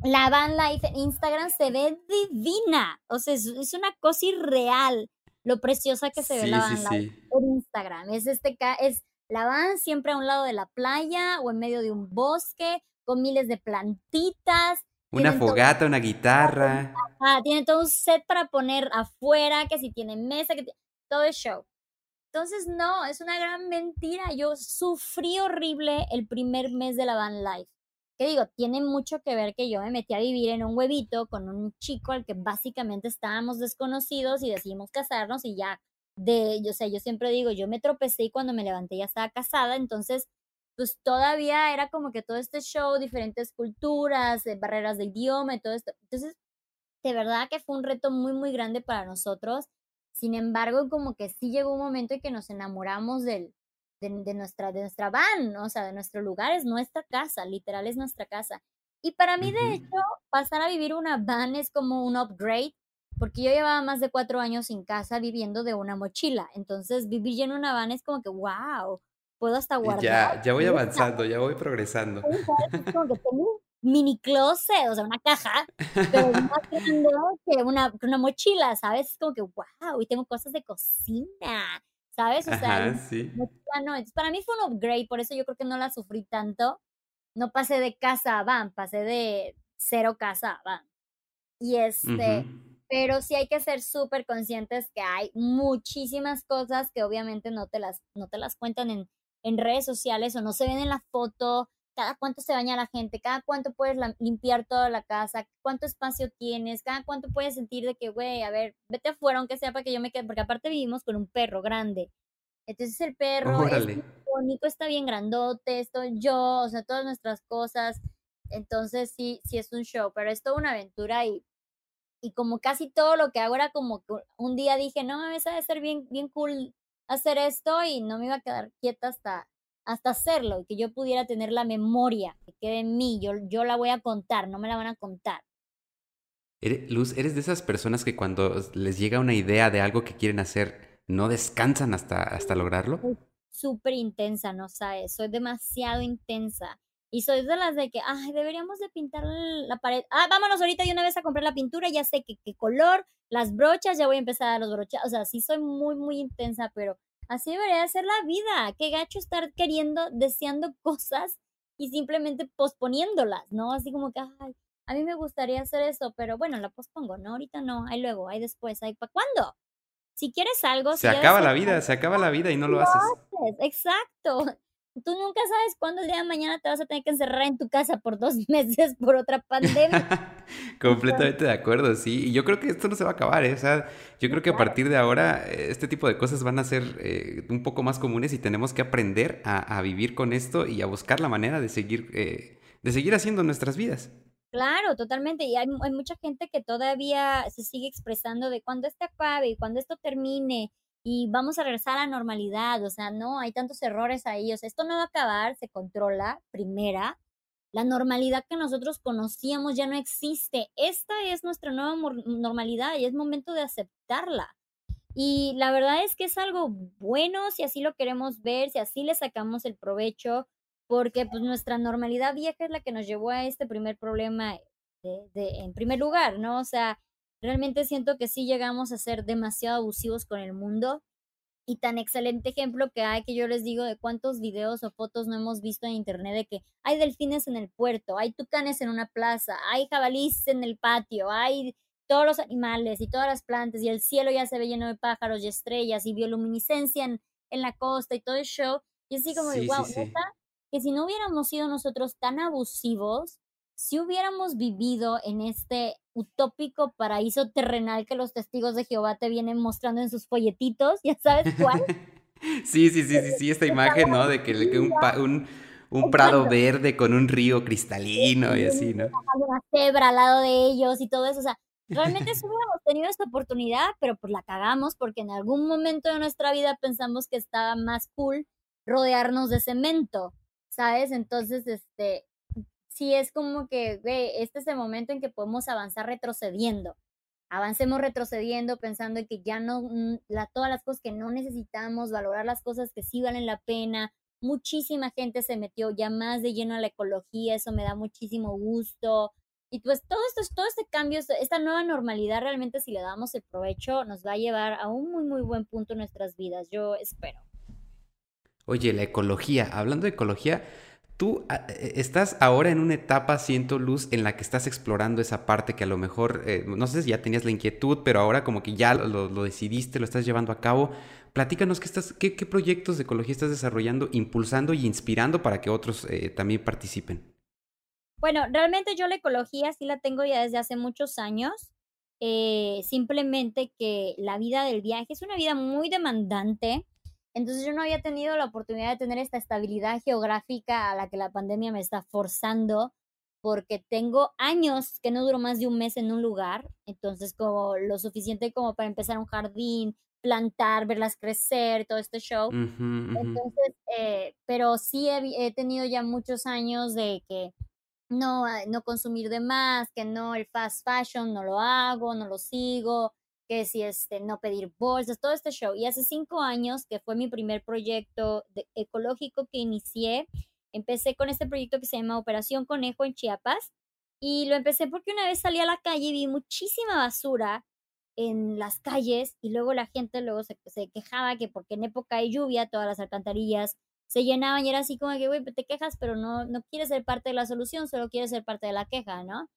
la van life en Instagram se ve divina, o sea, es una cosa irreal lo preciosa que se ve la van en Instagram. Es este es la van siempre a un lado de la playa o en medio de un bosque con miles de plantitas. Una fogata, una guitarra. Ah, tiene todo un set para poner afuera, que si tiene mesa, que todo es show. Entonces, no, es una gran mentira. Yo sufrí horrible el primer mes de la van life que digo, tiene mucho que ver que yo me metí a vivir en un huevito con un chico al que básicamente estábamos desconocidos y decidimos casarnos y ya de, yo sé, yo siempre digo, yo me tropecé y cuando me levanté ya estaba casada, entonces pues todavía era como que todo este show, diferentes culturas, eh, barreras de idioma y todo esto. Entonces, de verdad que fue un reto muy, muy grande para nosotros. Sin embargo, como que sí llegó un momento en que nos enamoramos del, de, nuestra, de nuestra van, o sea, de nuestro lugar, es nuestra casa, literal es nuestra casa. Y para mí, de hecho, pasar a vivir una van es como un upgrade, porque yo llevaba más de cuatro años sin casa viviendo de una mochila. Entonces, vivir en una van es como que, wow, puedo hasta guardar. Ya, ya voy avanzando, ya voy progresando. Es como que [LAUGHS] tengo un mini closet, o sea, una caja, pero más grande que una, una mochila, ¿sabes? Es como que, wow, y tengo cosas de cocina ¿sabes? O sea, sí. para mí fue un upgrade, por eso yo creo que no la sufrí tanto. No pasé de casa a van, pasé de cero casa a van. Y este, pero sí hay que ser súper conscientes que hay muchísimas cosas que obviamente no te las, no te las cuentan en, en redes sociales o no se ven en la foto, cada cuánto se baña la gente, cada cuánto puedes limpiar toda la casa, cuánto espacio tienes, cada cuánto puedes sentir de que, güey, a ver, vete afuera aunque sea para que yo me quede, porque aparte vivimos con un perro grande. Entonces el perro es bonito, está bien grandote, estoy yo, o sea, todas nuestras cosas. Entonces sí, sí es un show, pero es toda una aventura y, y como casi todo lo que hago era como que un día dije, no, me va a ser bien, bien cool hacer esto y no me iba a quedar quieta hasta, hasta hacerlo y que yo pudiera tener la memoria que quede en mí, yo, yo la voy a contar, no me la van a contar. Luz, ¿eres de esas personas que cuando les llega una idea de algo que quieren hacer, no descansan hasta, hasta lograrlo? Súper intensa, no sabes, soy demasiado intensa. Y soy de las de que, ay, deberíamos de pintar la pared. Ah, vámonos ahorita de una vez a comprar la pintura, ya sé qué color, las brochas, ya voy a empezar a los brochas. O sea, sí soy muy, muy intensa, pero Así debería ser la vida. Qué gacho estar queriendo, deseando [LAUGHS] cosas y simplemente posponiéndolas, ¿no? Así como que, ay, a mí me gustaría hacer eso, pero bueno, la pospongo, ¿no? Ahorita no, ahí luego, ahí después, ahí para cuándo. Si quieres algo... Se acaba la vida, se acaba la vida y no lo haces. Exacto. Tú nunca sabes cuándo el día de mañana te vas a tener que encerrar en tu casa por dos [LAUGHS] meses por otra pandemia. [LAUGHS] Completamente de acuerdo, sí. Y yo creo que esto no se va a acabar, ¿eh? O sea, yo creo que a partir de ahora eh, este tipo de cosas van a ser eh, un poco más comunes y tenemos que aprender a, vivir con esto y a buscar la manera de seguir, eh, de seguir haciendo nuestras vidas. Claro, totalmente. Y hay, hay, mucha gente que todavía se sigue expresando de cuando esto acabe y cuando esto termine y vamos a regresar a la normalidad. O sea, no, hay tantos errores ahí. O sea, esto no va a acabar, se controla, primera. La normalidad que nosotros conocíamos ya no existe. Esta es nuestra nueva normalidad y es momento de aceptarla. Y la verdad es que es algo bueno si así lo queremos ver, si así le sacamos el provecho, porque pues nuestra normalidad vieja es la que nos llevó a este primer problema de, de, en primer lugar, ¿no? O sea, realmente siento que sí llegamos a ser demasiado abusivos con el mundo y tan excelente ejemplo que hay que yo les digo de cuántos videos o fotos no hemos visto en internet de que hay delfines en el puerto, hay tucanes en una plaza, hay jabalíes en el patio, hay todos los animales y todas las plantas y el cielo ya se ve lleno de pájaros y estrellas y bioluminiscencia en, en la costa y todo el show. Y así como, wow, que si no hubiéramos sido nosotros tan abusivos, si hubiéramos vivido en este utópico paraíso terrenal que los testigos de Jehová te vienen mostrando en sus folletitos, ¿ya sabes cuál? [LAUGHS] sí, sí, sí, sí, sí, esta imagen, ¿no? De que, un, un, un prado verde con un río cristalino y así, ¿no? Una cebra al lado de ellos y todo eso, o sea, realmente si hubiéramos tenido esta oportunidad, pero pues la cagamos porque en algún momento de nuestra vida pensamos que estaba más cool rodearnos de cemento, ¿sabes? Entonces, este, sí es como que, ve, este es el momento en que podemos avanzar retrocediendo. Avancemos retrocediendo pensando en que ya no, mm, la, todas las cosas que no necesitamos, valorar las cosas que sí valen la pena. Muchísima gente se metió ya más de lleno a la ecología, eso me da muchísimo gusto. Y pues todo esto, todo este cambio, esta nueva normalidad realmente si le damos el provecho nos va a llevar a un muy, muy buen punto en nuestras vidas, yo espero. Oye, la ecología, hablando de ecología, Tú ah, eh, estás ahora en una etapa, siento luz, en la que estás explorando esa parte que a lo mejor, eh, no sé si ya tenías la inquietud, pero ahora como que ya lo, decidiste, lo estás llevando a cabo. Platícanos qué, estás, qué, proyectos de ecología estás desarrollando, impulsando y inspirando para que otros eh, también participen. Bueno, realmente yo la ecología sí la tengo ya desde hace muchos años. simplemente que la vida del viaje es una vida muy demandante entonces yo no había tenido la oportunidad de tener esta estabilidad geográfica a la que la pandemia me está forzando, porque tengo años que no duro más de un mes en un lugar, entonces como lo suficiente como para empezar un jardín, plantar, verlas crecer, todo este show. Entonces, eh, pero sí he, he, tenido ya muchos años de que no, no consumir de más, que no el fast fashion, no lo hago, no lo sigo, que si este, no pedir bolsas, todo este show. Y hace cinco años, que fue mi primer proyecto ecológico que inicié, empecé con este proyecto que se llama Operación Conejo en Chiapas. Y lo empecé porque una vez salí a la calle y vi muchísima basura en las calles y luego la gente luego se, se quejaba que porque en época de lluvia todas las alcantarillas se llenaban y era así como que, güey, te quejas, pero no, no quieres ser parte de la solución, solo quieres ser parte de la queja, ¿no?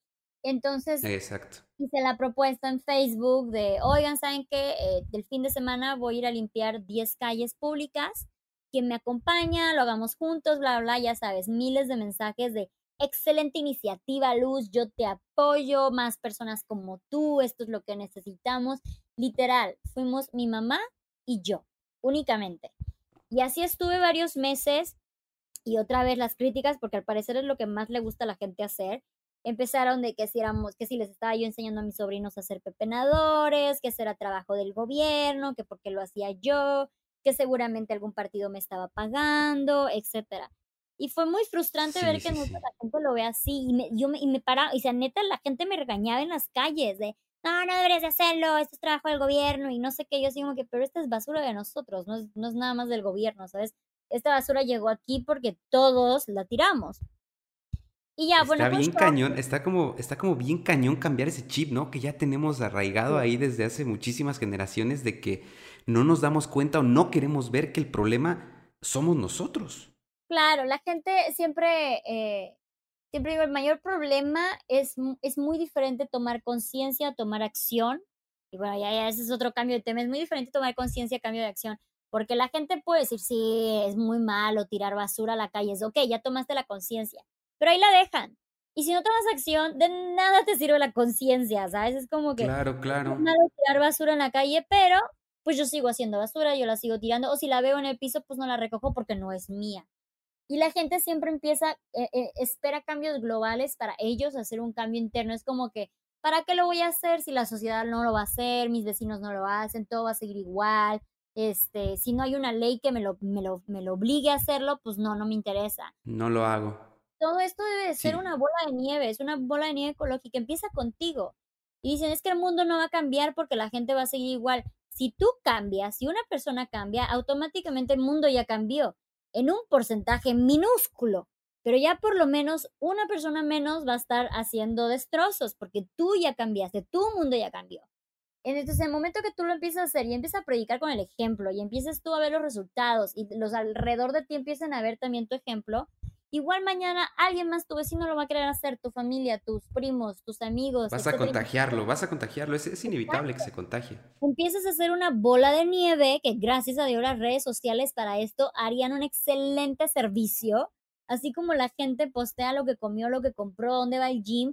Entonces, Exacto. hice la propuesta en Facebook de, oigan, ¿saben qué? Eh, del fin de semana voy a ir a limpiar 10 calles públicas. Quien me acompaña, lo hagamos juntos, bla, bla, ya sabes, miles de mensajes de excelente iniciativa, Luz, yo te apoyo, más personas como tú, esto es lo que necesitamos. Literal, fuimos mi mamá y yo, únicamente. Y así estuve varios meses y otra vez las críticas, porque al parecer es lo que más le gusta a la gente hacer, empezaron de que si éramos, que si les estaba yo enseñando a mis sobrinos a ser pepenadores, que eso era trabajo del gobierno, que porque lo hacía yo, que seguramente algún partido me estaba pagando, etcétera. Y fue muy frustrante ver que la gente lo ve así y me, yo me, y me paraba, y sea, neta, la gente me regañaba en las calles de, no, no deberías de hacerlo, esto es trabajo del gobierno y no sé qué, yo digo que, pero esta es basura de nosotros, no es, no es nada más del gobierno, ¿sabes? Esta basura llegó aquí porque todos la tiramos. Y ya, está bien cañón, está como, está como bien cañón cambiar ese chip, ¿no? Que ya tenemos arraigado ahí desde hace muchísimas generaciones de que no nos damos cuenta o no queremos ver que el problema somos nosotros. Claro, la gente siempre, eh, siempre digo, el mayor problema es, es muy diferente tomar conciencia, tomar acción. Y bueno, ya, ya ese es otro cambio de tema, es muy diferente tomar conciencia, cambio de acción. Porque la gente puede decir, sí, es muy malo tirar basura a la calle, es ok, ya tomaste la conciencia, pero ahí la dejan. Y si no tomas acción, de nada te sirve la conciencia, ¿sabes? Es como que... Claro, claro. Es malo tirar basura en la calle, pero pues yo sigo haciendo basura, yo la sigo tirando, o si la veo en el piso, pues no la recojo porque no es mía. Y la gente siempre empieza, eh, eh, espera cambios globales para ellos hacer un cambio interno. Es como que, ¿para qué lo voy a hacer si la sociedad no lo va a hacer, mis vecinos no lo hacen, todo va a seguir igual? Este, si no hay una ley que me lo, me lo, me lo obligue a hacerlo, pues no, no me interesa. No lo hago. Todo esto debe ser una bola de nieve, es una bola de nieve ecológica, empieza contigo. Y dicen, es que el mundo no va a cambiar porque la gente va a seguir igual. Si tú cambias, si una persona cambia, automáticamente el mundo ya cambió en un porcentaje minúsculo, pero ya por lo menos una persona menos va a estar haciendo destrozos porque tú ya cambiaste, tu mundo ya cambió. Entonces, en el momento que tú lo empiezas a hacer y empiezas a predicar con el ejemplo y empiezas tú a ver los resultados y los alrededor de ti empiezan a ver también tu ejemplo, igual mañana alguien más, tu vecino lo va a querer hacer, tu familia, tus primos, tus amigos. Vas a contagiarlo, vas a contagiarlo, es, es inevitable que se contagie. Empiezas a hacer una bola de nieve que gracias a Dios las redes sociales para esto harían un excelente servicio, así como la gente postea lo que comió, lo que compró, dónde va el gym,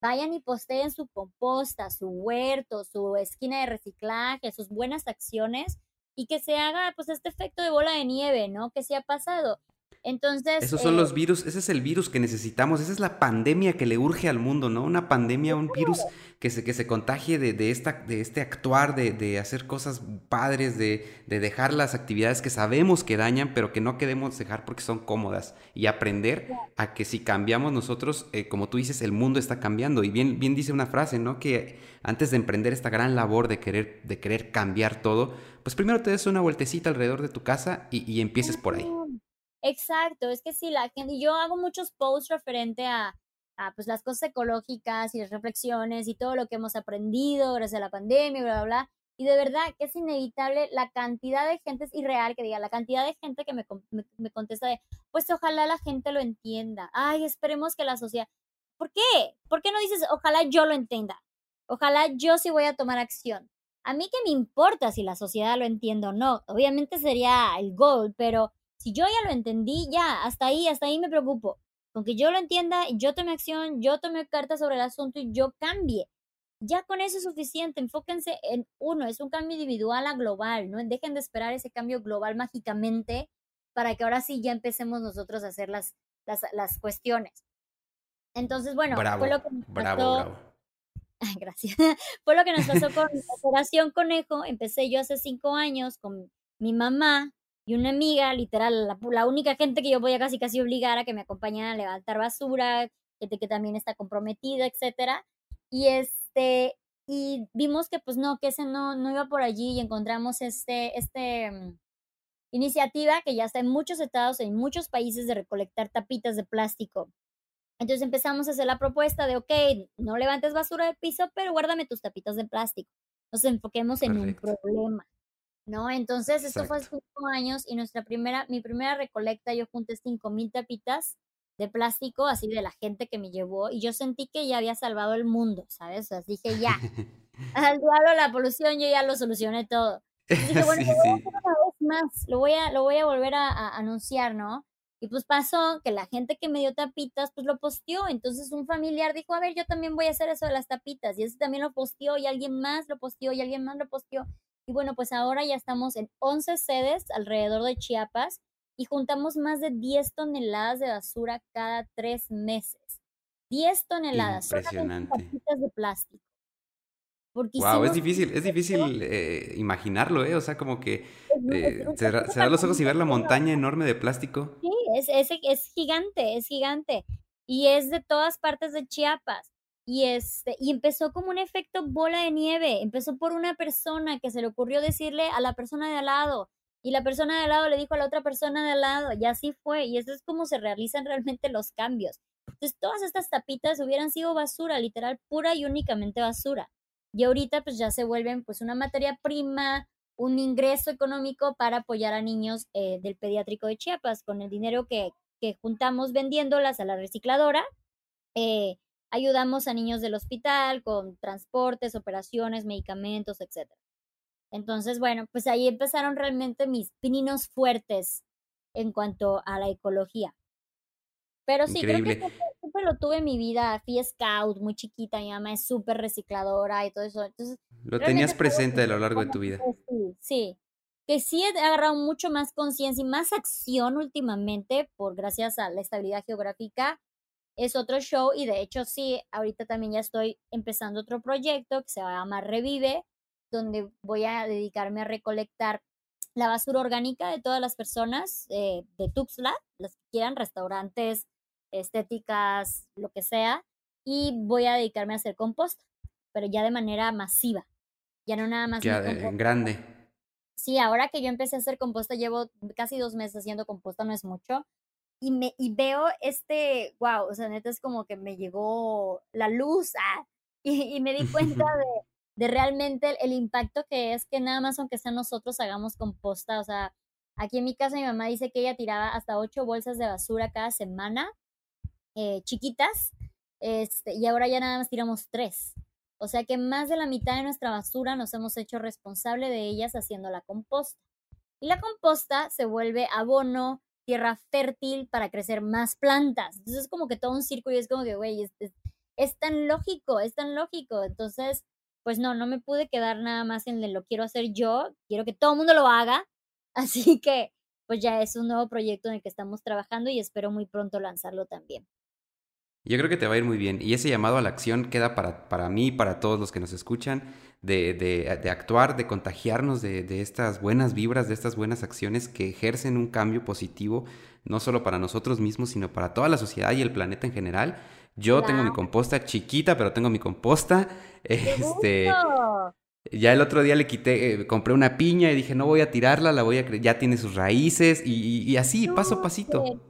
vayan y posteen su composta, su huerto, su esquina de reciclaje, sus buenas acciones y que se haga pues este efecto de bola de nieve, ¿no? Que se ha pasado. Entonces... Esos son los eh, virus, ese es el virus que necesitamos, esa es la pandemia que le urge al mundo, ¿no? Una pandemia, un virus que se, que se contagie de, esta, de este actuar, de, hacer cosas padres, de, dejar las actividades que sabemos que dañan, pero que no queremos dejar porque son cómodas. Y aprender a que si cambiamos nosotros, eh, como tú dices, el mundo está cambiando. Y bien, bien dice una frase, ¿no? Que antes de emprender esta gran labor de querer, de querer cambiar todo, pues primero te des una vueltecita alrededor de tu casa y, y empieces por ahí. Exacto, es que sí, la gente, yo hago muchos posts referente a, a pues las cosas ecológicas y las reflexiones y todo lo que hemos aprendido gracias la pandemia, bla, bla, bla. Y de verdad que es inevitable la cantidad de gente, es irreal que diga, la cantidad de gente que me, me, contesta de, pues ojalá la gente lo entienda. Ay, esperemos que la sociedad... ¿Por qué? ¿Por qué no dices, ojalá yo lo entienda? Ojalá yo sí voy a tomar acción. A mí que me importa si la sociedad lo entiende o no. Obviamente sería el goal, pero si yo ya lo entendí, ya, hasta ahí, hasta ahí me preocupo. Con que yo lo entienda, yo tome acción, yo tome cartas sobre el asunto y yo cambie. Ya con eso es suficiente. Enfóquense en uno, es un cambio individual a global, ¿no? Dejen de esperar ese cambio global mágicamente para que ahora sí ya empecemos nosotros a hacer las, las, cuestiones. Entonces, bueno, fue lo que nos pasó. [LAUGHS] gracias. [LAUGHS] fue lo que nos pasó con Operación Conejo. Empecé yo hace cinco años con mi mamá, y una amiga, literal, la, única gente que yo voy a casi casi obligar a que me acompañen a levantar basura, gente que también está comprometida, etcétera. Y este, y vimos que pues no, que ese no, no iba por allí y encontramos este, este mm, iniciativa que ya está en muchos estados, en muchos países de recolectar tapitas de plástico. Entonces empezamos a hacer la propuesta de, ok, no levantes basura del piso, pero guárdame tus tapitas de plástico. Nos enfoquemos en un problema. ¿No? Entonces, esto fue hace cinco años y nuestra primera, mi primera recolecta, yo junté cinco mil tapitas de plástico, así de la gente que me llevó, y yo sentí que ya había salvado el mundo, ¿sabes? O sea, dije, ya, [LAUGHS] al diablo la polución, yo ya lo solucioné todo. dije, bueno, [LAUGHS] sí, sí. una vez más, lo voy a, lo voy a volver a, anunciar, ¿no? Y pues pasó que la gente que me dio tapitas, pues lo posteó. Entonces un familiar dijo, a ver, yo también voy a hacer eso de las tapitas. Y ese también lo posteó y alguien más lo posteó y alguien más lo posteó. Y bueno, pues ahora ya estamos en 11 sedes alrededor de Chiapas y juntamos más de 10 toneladas de basura cada tres meses. 10 toneladas. Impresionante. de plástico. wow, es difícil, es difícil [LAUGHS] eh, imaginarlo, ¿eh? O sea, como que eh, cerrar, los ojos y ver la montaña enorme de plástico. Sí, es, es, es gigante, es gigante. Y es de todas partes de Chiapas. Y, este, y empezó como un efecto bola de nieve. Empezó por una persona que se le ocurrió decirle a la persona de al lado. Y la persona de al lado le dijo a la otra persona de al lado. Y así fue. Y eso es como se realizan realmente los cambios. Entonces, todas estas tapitas hubieran sido basura, literal, pura y únicamente basura. Y ahorita, pues ya se vuelven, pues, una materia prima, un ingreso económico para apoyar a niños eh, del pediátrico de Chiapas con el dinero que, que juntamos vendiéndolas a la recicladora. Eh, Ayudamos a niños del hospital con transportes, operaciones, medicamentos, etc. Entonces, bueno, pues ahí empezaron realmente mis pininos fuertes en cuanto a la ecología. Pero sí, creo que siempre, lo tuve en mi vida. Fui scout muy chiquita, mi mamá es súper recicladora y todo eso. Entonces, lo tenías presente a lo largo de tu vida. Sí, sí. Que sí he agarrado mucho más conciencia y más acción últimamente, por gracias a la estabilidad geográfica. Es otro show y de hecho sí, ahorita también ya estoy empezando otro proyecto que se llama Revive, donde voy a dedicarme a recolectar la basura orgánica de todas las personas eh, de Tuxtla, las que quieran, restaurantes, estéticas, lo que sea, y voy a dedicarme a hacer composta, pero ya de manera masiva, ya no nada más. Ya en grande. Sí, ahora que yo empecé a hacer composta, llevo casi dos meses haciendo composta, no es mucho, y, me, y veo este, wow, o sea, neta es como que me llegó la luz, ah, [LAUGHS] y, me di cuenta [LAUGHS] de, de realmente el, impacto que es que nada más aunque sea nosotros hagamos composta, o sea, aquí en mi casa mi mamá dice que ella tiraba hasta ocho bolsas de basura cada semana eh, chiquitas, este, y ahora ya nada más tiramos tres. O sea que más de la mitad de nuestra basura nos hemos hecho responsable de ellas haciendo la composta. Y la composta se vuelve abono, tierra fértil para crecer más plantas. Entonces es como que todo un círculo y es como que, güey, es, es, tan lógico, es tan lógico. Entonces, pues no, no me pude quedar nada más en lo quiero hacer yo, quiero que todo el mundo lo haga. [LAUGHS] Así que, pues ya es un nuevo proyecto en el que estamos trabajando y espero muy pronto lanzarlo también. Yo creo que te va a ir muy bien. Y ese llamado a la acción queda para, para mí, para todos los que nos escuchan, de, de, actuar, de contagiarnos de, de, estas buenas vibras, de estas buenas acciones que ejercen un cambio positivo, no solo para nosotros mismos, sino para toda la sociedad y el planeta en general. Yo tengo mi composta chiquita, pero tengo mi composta. [LAUGHS] Este, ya el otro día le quité, eh, compré una piña y dije, no voy a tirarla, la voy a ya tiene sus raíces y, y así, paso a pasito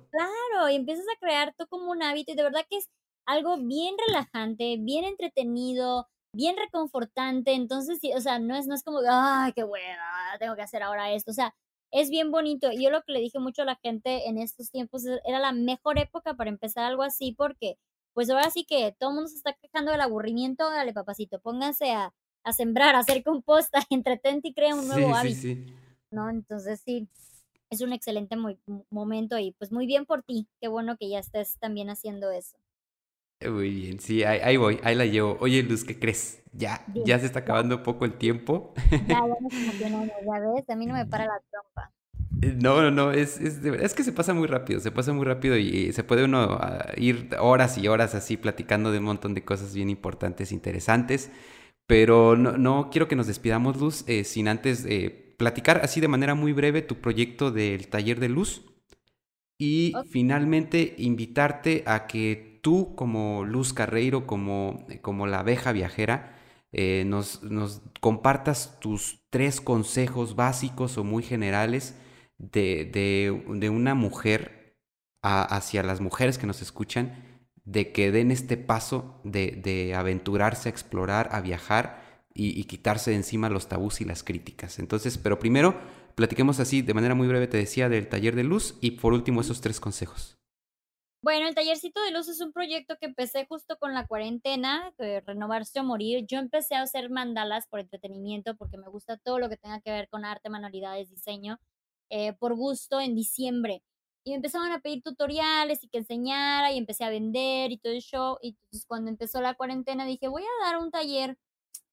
y empiezas a crear tú como un hábito y de verdad que es algo bien relajante, bien entretenido, bien reconfortante, entonces, o sea, no es, no es como, ay, qué buena, tengo que hacer ahora esto, o sea, es bien bonito. Yo lo que le dije mucho a la gente en estos tiempos era la mejor época para empezar algo así porque, pues ahora sí que todo el mundo se está quejando del aburrimiento, dale papacito, pónganse a, a sembrar, a hacer composta, [LAUGHS] entretente y crea un nuevo hábito. Sí, sí. ¿No? Entonces sí, es un excelente momento y pues muy bien por ti. Qué bueno que ya estés también haciendo eso. Muy bien, sí, ahí, voy, ahí la llevo. Oye, Luz, ¿qué crees? Ya, ya se está acabando un poco el tiempo. Ya, ya ya ves, a mí no me para [LAUGHS] la trompa. Eh, no, no, no, es, es, es, que se pasa muy rápido, se pasa muy rápido y, se puede uno ah, ir horas y horas así platicando de un montón de cosas bien importantes, interesantes, pero no, no quiero que nos despidamos, Luz, eh, sin antes eh, platicar así de manera muy breve tu proyecto del taller de luz y finalmente invitarte a que tú como Luz Carreiro, como, como la abeja viajera, eh, nos, nos, compartas tus tres consejos básicos o muy generales de, de, una mujer hacia las mujeres que nos escuchan, de que den este paso de, de aventurarse a explorar, a viajar y, quitarse de encima los tabús y las críticas. Entonces, pero primero, platiquemos así, de manera muy breve, te decía, del taller de luz y por último esos tres consejos. Bueno, el tallercito de luz es un proyecto que empecé justo con la cuarentena, renovarse o morir. Yo empecé a hacer mandalas por entretenimiento porque me gusta todo lo que tenga que ver con arte, manualidades, diseño, eh, por gusto en diciembre. Y me empezaban a pedir tutoriales y que enseñara y empecé a vender y todo el show. Y entonces cuando empezó la cuarentena dije, voy a dar un taller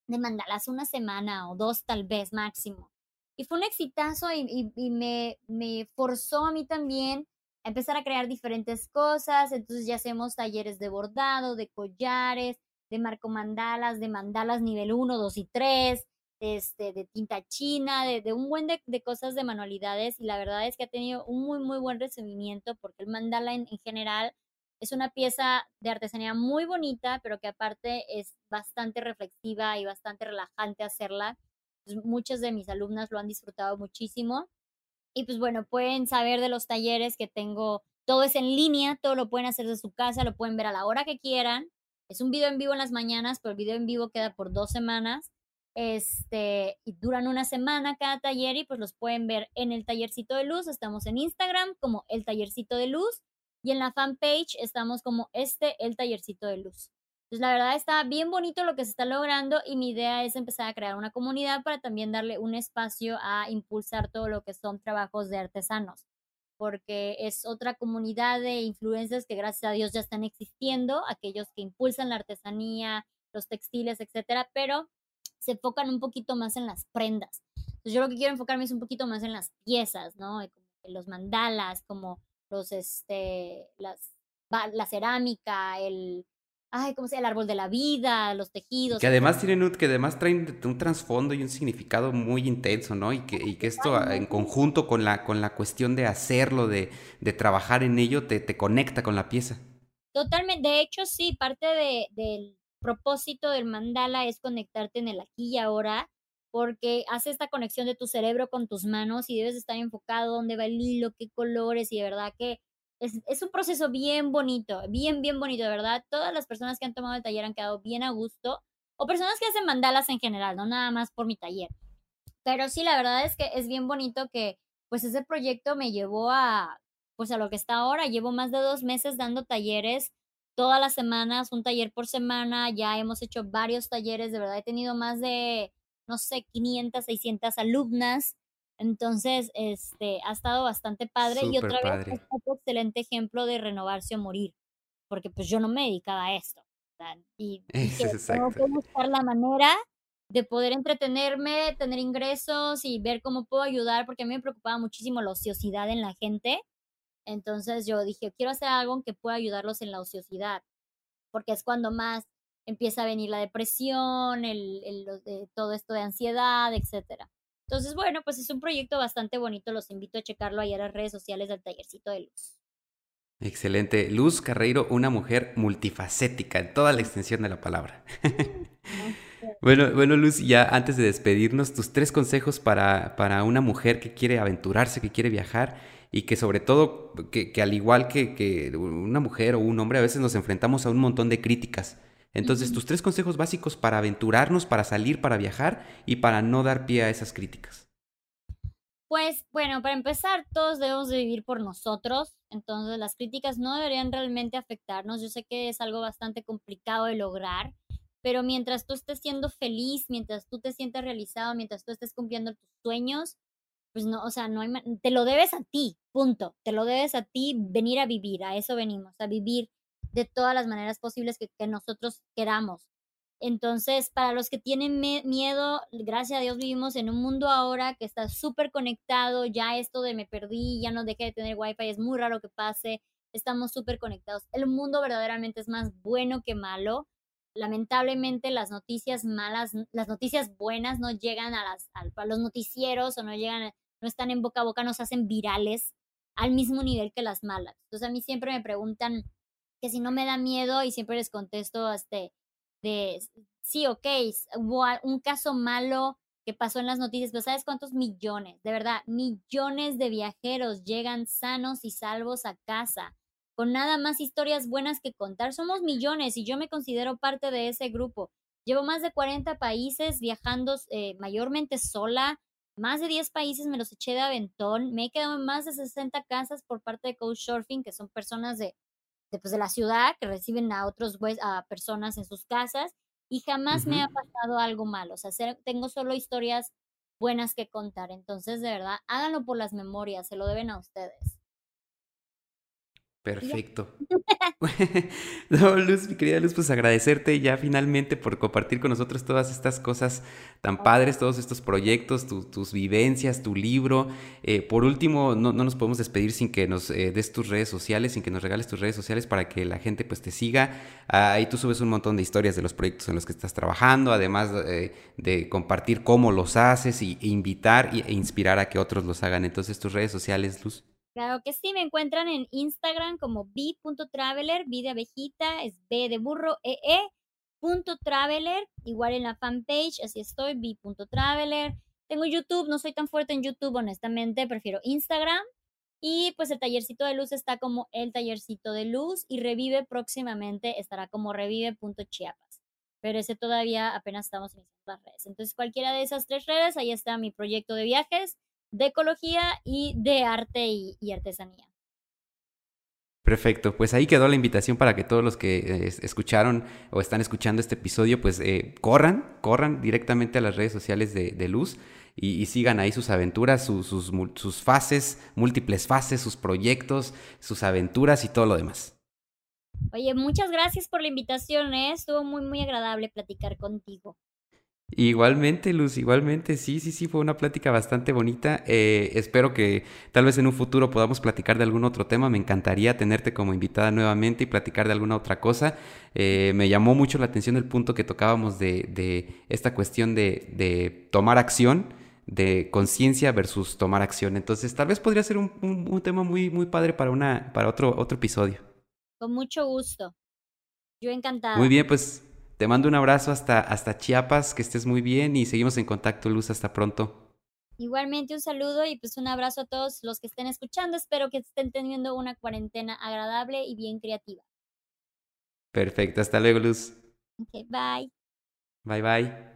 de mandalas una semana o dos tal vez máximo. Y fue un exitazo y, y, me, me forzó a mí también a empezar a crear diferentes cosas. Entonces ya hacemos talleres de bordado, de collares, de marco mandalas, de mandalas nivel 1, 2 y 3, este, de tinta china, de, de un buen de, de, cosas de manualidades. Y la verdad es que ha tenido un muy, muy buen recibimiento porque el mandala en, en general es una pieza de artesanía muy bonita, pero que aparte es bastante reflexiva y bastante relajante hacerla. Pues, muchas de mis alumnas lo han disfrutado muchísimo. Y pues bueno, pueden saber de los talleres que tengo. Todo es en línea, todo lo pueden hacer de su casa, lo pueden ver a la hora que quieran. Es un video en vivo en las mañanas, pero el video en vivo queda por dos semanas. Este, y duran una semana cada taller y pues los pueden ver en el tallercito de luz. Estamos en Instagram como el tallercito de luz y en la fanpage estamos como este, el tallercito de luz. Entonces, la verdad está bien bonito lo que se está logrando y mi idea es empezar a crear una comunidad para también darle un espacio a impulsar todo lo que son trabajos de artesanos, porque es otra comunidad de influencers que gracias a Dios ya están existiendo, aquellos que impulsan la artesanía, los textiles, etcétera, pero se enfocan un poquito más en las prendas. Entonces, yo lo que quiero enfocarme es un poquito más en las piezas, ¿no? Los mandalas, como los, este, las, la cerámica, el, ay, ¿cómo se El árbol de la vida, los tejidos. Que además tienen un, que además traen un trasfondo y un significado muy intenso, ¿no? Y que, y que esto en conjunto con la, con la cuestión de hacerlo, de, de trabajar en ello, te, te, conecta con la pieza. Totalmente, de hecho sí, parte de, del propósito del mandala es conectarte en el aquí y ahora, porque hace esta conexión de tu cerebro con tus manos y debes estar enfocado dónde va el hilo, qué colores y de verdad que es, un proceso bien bonito, bien, bien bonito, de verdad. Todas las personas que han tomado el taller han quedado bien a gusto, o personas que hacen mandalas en general, no nada más por mi taller. Pero sí, la verdad es que es bien bonito que pues ese proyecto me llevó a, pues a lo que está ahora. Llevo más de dos meses dando talleres todas las semanas, un taller por semana. Ya hemos hecho varios talleres, de verdad he tenido más de, no sé, 500, 600 alumnas. Entonces, este, ha estado bastante padre y otra vez es otro excelente ejemplo de renovarse o morir, porque pues yo no me dedicaba a esto. Y, [LAUGHS] tengo que buscar la manera de poder entretenerme, tener ingresos y ver cómo puedo ayudar, porque a mí me preocupaba muchísimo la ociosidad en la gente. Entonces yo dije, quiero hacer algo que pueda ayudarlos en la ociosidad, porque es cuando más empieza a venir la depresión, el, el, todo esto de ansiedad, etcétera. Entonces, bueno, pues es un proyecto bastante bonito. Los invito a checarlo ahí en las redes sociales del Tallercito de Luz. Excelente. Luz Carreiro, una mujer multifacética en toda la extensión de la palabra. [LAUGHS] bueno, bueno, Luz, ya antes de despedirnos, tus tres consejos para, para una mujer que quiere aventurarse, que quiere viajar y que sobre todo, que, que al igual que, que una mujer o un hombre, a veces nos enfrentamos a un montón de críticas. Entonces, tus tres consejos básicos para aventurarnos, para salir, para viajar y para no dar pie a esas críticas. Pues bueno, para empezar, todos debemos de vivir por nosotros, entonces las críticas no deberían realmente afectarnos. Yo sé que es algo bastante complicado de lograr, pero mientras tú estés siendo feliz, mientras tú te sientes realizado, mientras tú estés cumpliendo tus sueños, pues no, o sea, no hay, te lo debes a ti, punto. Te lo debes a ti venir a vivir, a eso venimos, a vivir de todas las maneras posibles que, nosotros queramos. Entonces, para los que tienen miedo, gracias a Dios vivimos en un mundo ahora que está súper conectado, ya esto de me perdí, ya no dejé de tener wifi, es muy raro que pase, estamos súper conectados. El mundo verdaderamente es más bueno que malo. Lamentablemente las noticias malas, las noticias buenas no llegan a, a los noticieros o no llegan, no están en boca a boca, nos hacen virales al mismo nivel que las malas. Entonces a mí siempre me preguntan, si no me da miedo y siempre les contesto este de sí, ok, hubo un caso malo que pasó en las noticias, pero ¿sabes cuántos millones? De verdad, millones de viajeros llegan sanos y salvos a casa, con nada más historias buenas que contar. Somos millones y yo me considero parte de ese grupo. Llevo más de 40 países viajando eh, mayormente sola, más de 10 países me los eché de aventón, me he quedado en más de 60 casas por parte de Coach Surfing, que son personas de de, pues, de la ciudad que reciben a otros a personas en sus casas y jamás me ha pasado algo malo. O sea, tengo solo historias buenas que contar. Entonces, de verdad, háganlo por las memorias, se lo deben a ustedes. Perfecto. [LAUGHS] no, Luz, mi querida Luz, pues agradecerte ya finalmente por compartir con nosotros todas estas cosas tan padres, todos estos proyectos, tus vivencias, tu libro. Eh, por último, no, no, nos podemos despedir sin que nos eh, des tus redes sociales, sin que nos regales tus redes sociales para que la gente pues te siga. ahí tú subes un montón de historias de los proyectos en los que estás trabajando, además eh, de compartir cómo los haces y, e invitar e inspirar a que otros los hagan. Entonces, tus redes sociales, Luz. Claro que sí, me encuentran en Instagram como b.traveler, b de abejita, es b de burro, e, e punto traveler, igual en la fanpage, así estoy, b.traveler. Tengo YouTube, no soy tan fuerte en YouTube, honestamente, prefiero Instagram. Y pues el tallercito de luz está como el tallercito de luz y revive próximamente, estará como revive.chiapas. Pero ese todavía apenas estamos iniciando las redes. Entonces cualquiera de esas tres redes, ahí está mi proyecto de viajes de ecología y de arte y, artesanía. Perfecto, pues ahí quedó la invitación para que todos los que eh, escucharon o están escuchando este episodio, pues eh, corran, corran directamente a las redes sociales de, Luz y, sigan ahí sus aventuras, sus, sus fases, múltiples fases, sus proyectos, sus aventuras y todo lo demás. Oye, muchas gracias por la invitación, ¿eh? estuvo muy, muy agradable platicar contigo. Igualmente, Luz, igualmente, sí, sí, sí, fue una plática bastante bonita. Eh, espero que tal vez en un futuro podamos platicar de algún otro tema. Me encantaría tenerte como invitada nuevamente y platicar de alguna otra cosa. Eh, me llamó mucho la atención el punto que tocábamos de, esta cuestión de, tomar acción, de conciencia versus tomar acción. Entonces, tal vez podría ser un, tema muy, muy padre para, una, para otro, otro episodio. Con mucho gusto. Yo encantada. Muy bien, pues te mando un abrazo hasta, hasta Chiapas, que estés muy bien y seguimos en contacto, Luz, hasta pronto. Igualmente un saludo y pues un abrazo a todos los que estén escuchando. Espero que estén teniendo una cuarentena agradable y bien creativa. Perfecto, hasta luego, Luz. Ok, bye. Bye, bye.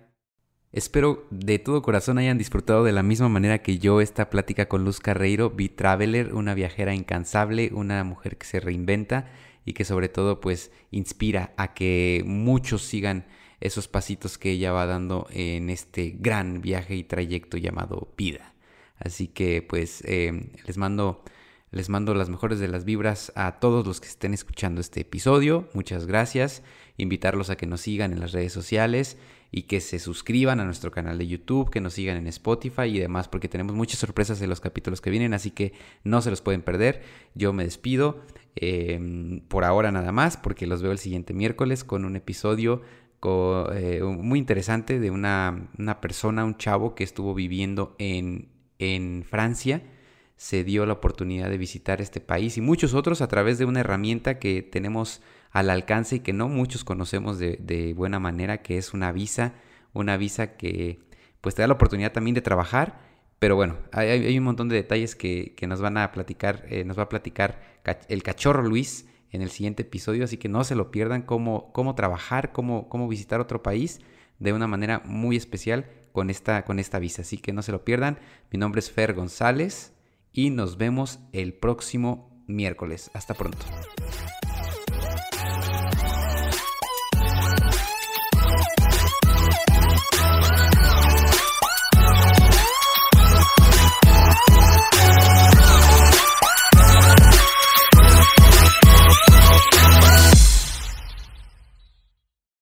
Espero de todo corazón hayan disfrutado de la misma manera que yo esta plática con Luz Carreiro, B-Traveler, una viajera incansable, una mujer que se reinventa y que sobre todo pues inspira a que muchos sigan esos pasitos que ella va dando en este gran viaje y trayecto llamado vida. Así que pues em, les mando les mando las mejores de las vibras a todos los que estén escuchando este episodio. Muchas gracias. Invitarlos a que nos sigan en las redes sociales y que se suscriban a nuestro canal de YouTube, que nos sigan en Spotify y demás, porque tenemos muchas sorpresas en los capítulos que vienen, así que no se los pueden perder. Yo me despido em, por ahora nada más, porque los veo el siguiente miércoles con un episodio eh, muy interesante de una, una, persona, un chavo que estuvo viviendo en, en Francia se dio la oportunidad de visitar este país y muchos otros a través de una herramienta que tenemos al alcance y que no muchos conocemos de, buena manera, que es una visa, una visa que pues te da la oportunidad también de trabajar, pero bueno, hay, un montón de detalles que, nos van a platicar, eh, nos va a platicar el cachorro Luis en el siguiente episodio, así que no se lo pierdan cómo, cómo trabajar, cómo, cómo visitar otro país de una manera muy especial con esta, con esta visa, así que no se lo pierdan. Mi nombre es Fer González y nos vemos el próximo miércoles. Hasta pronto.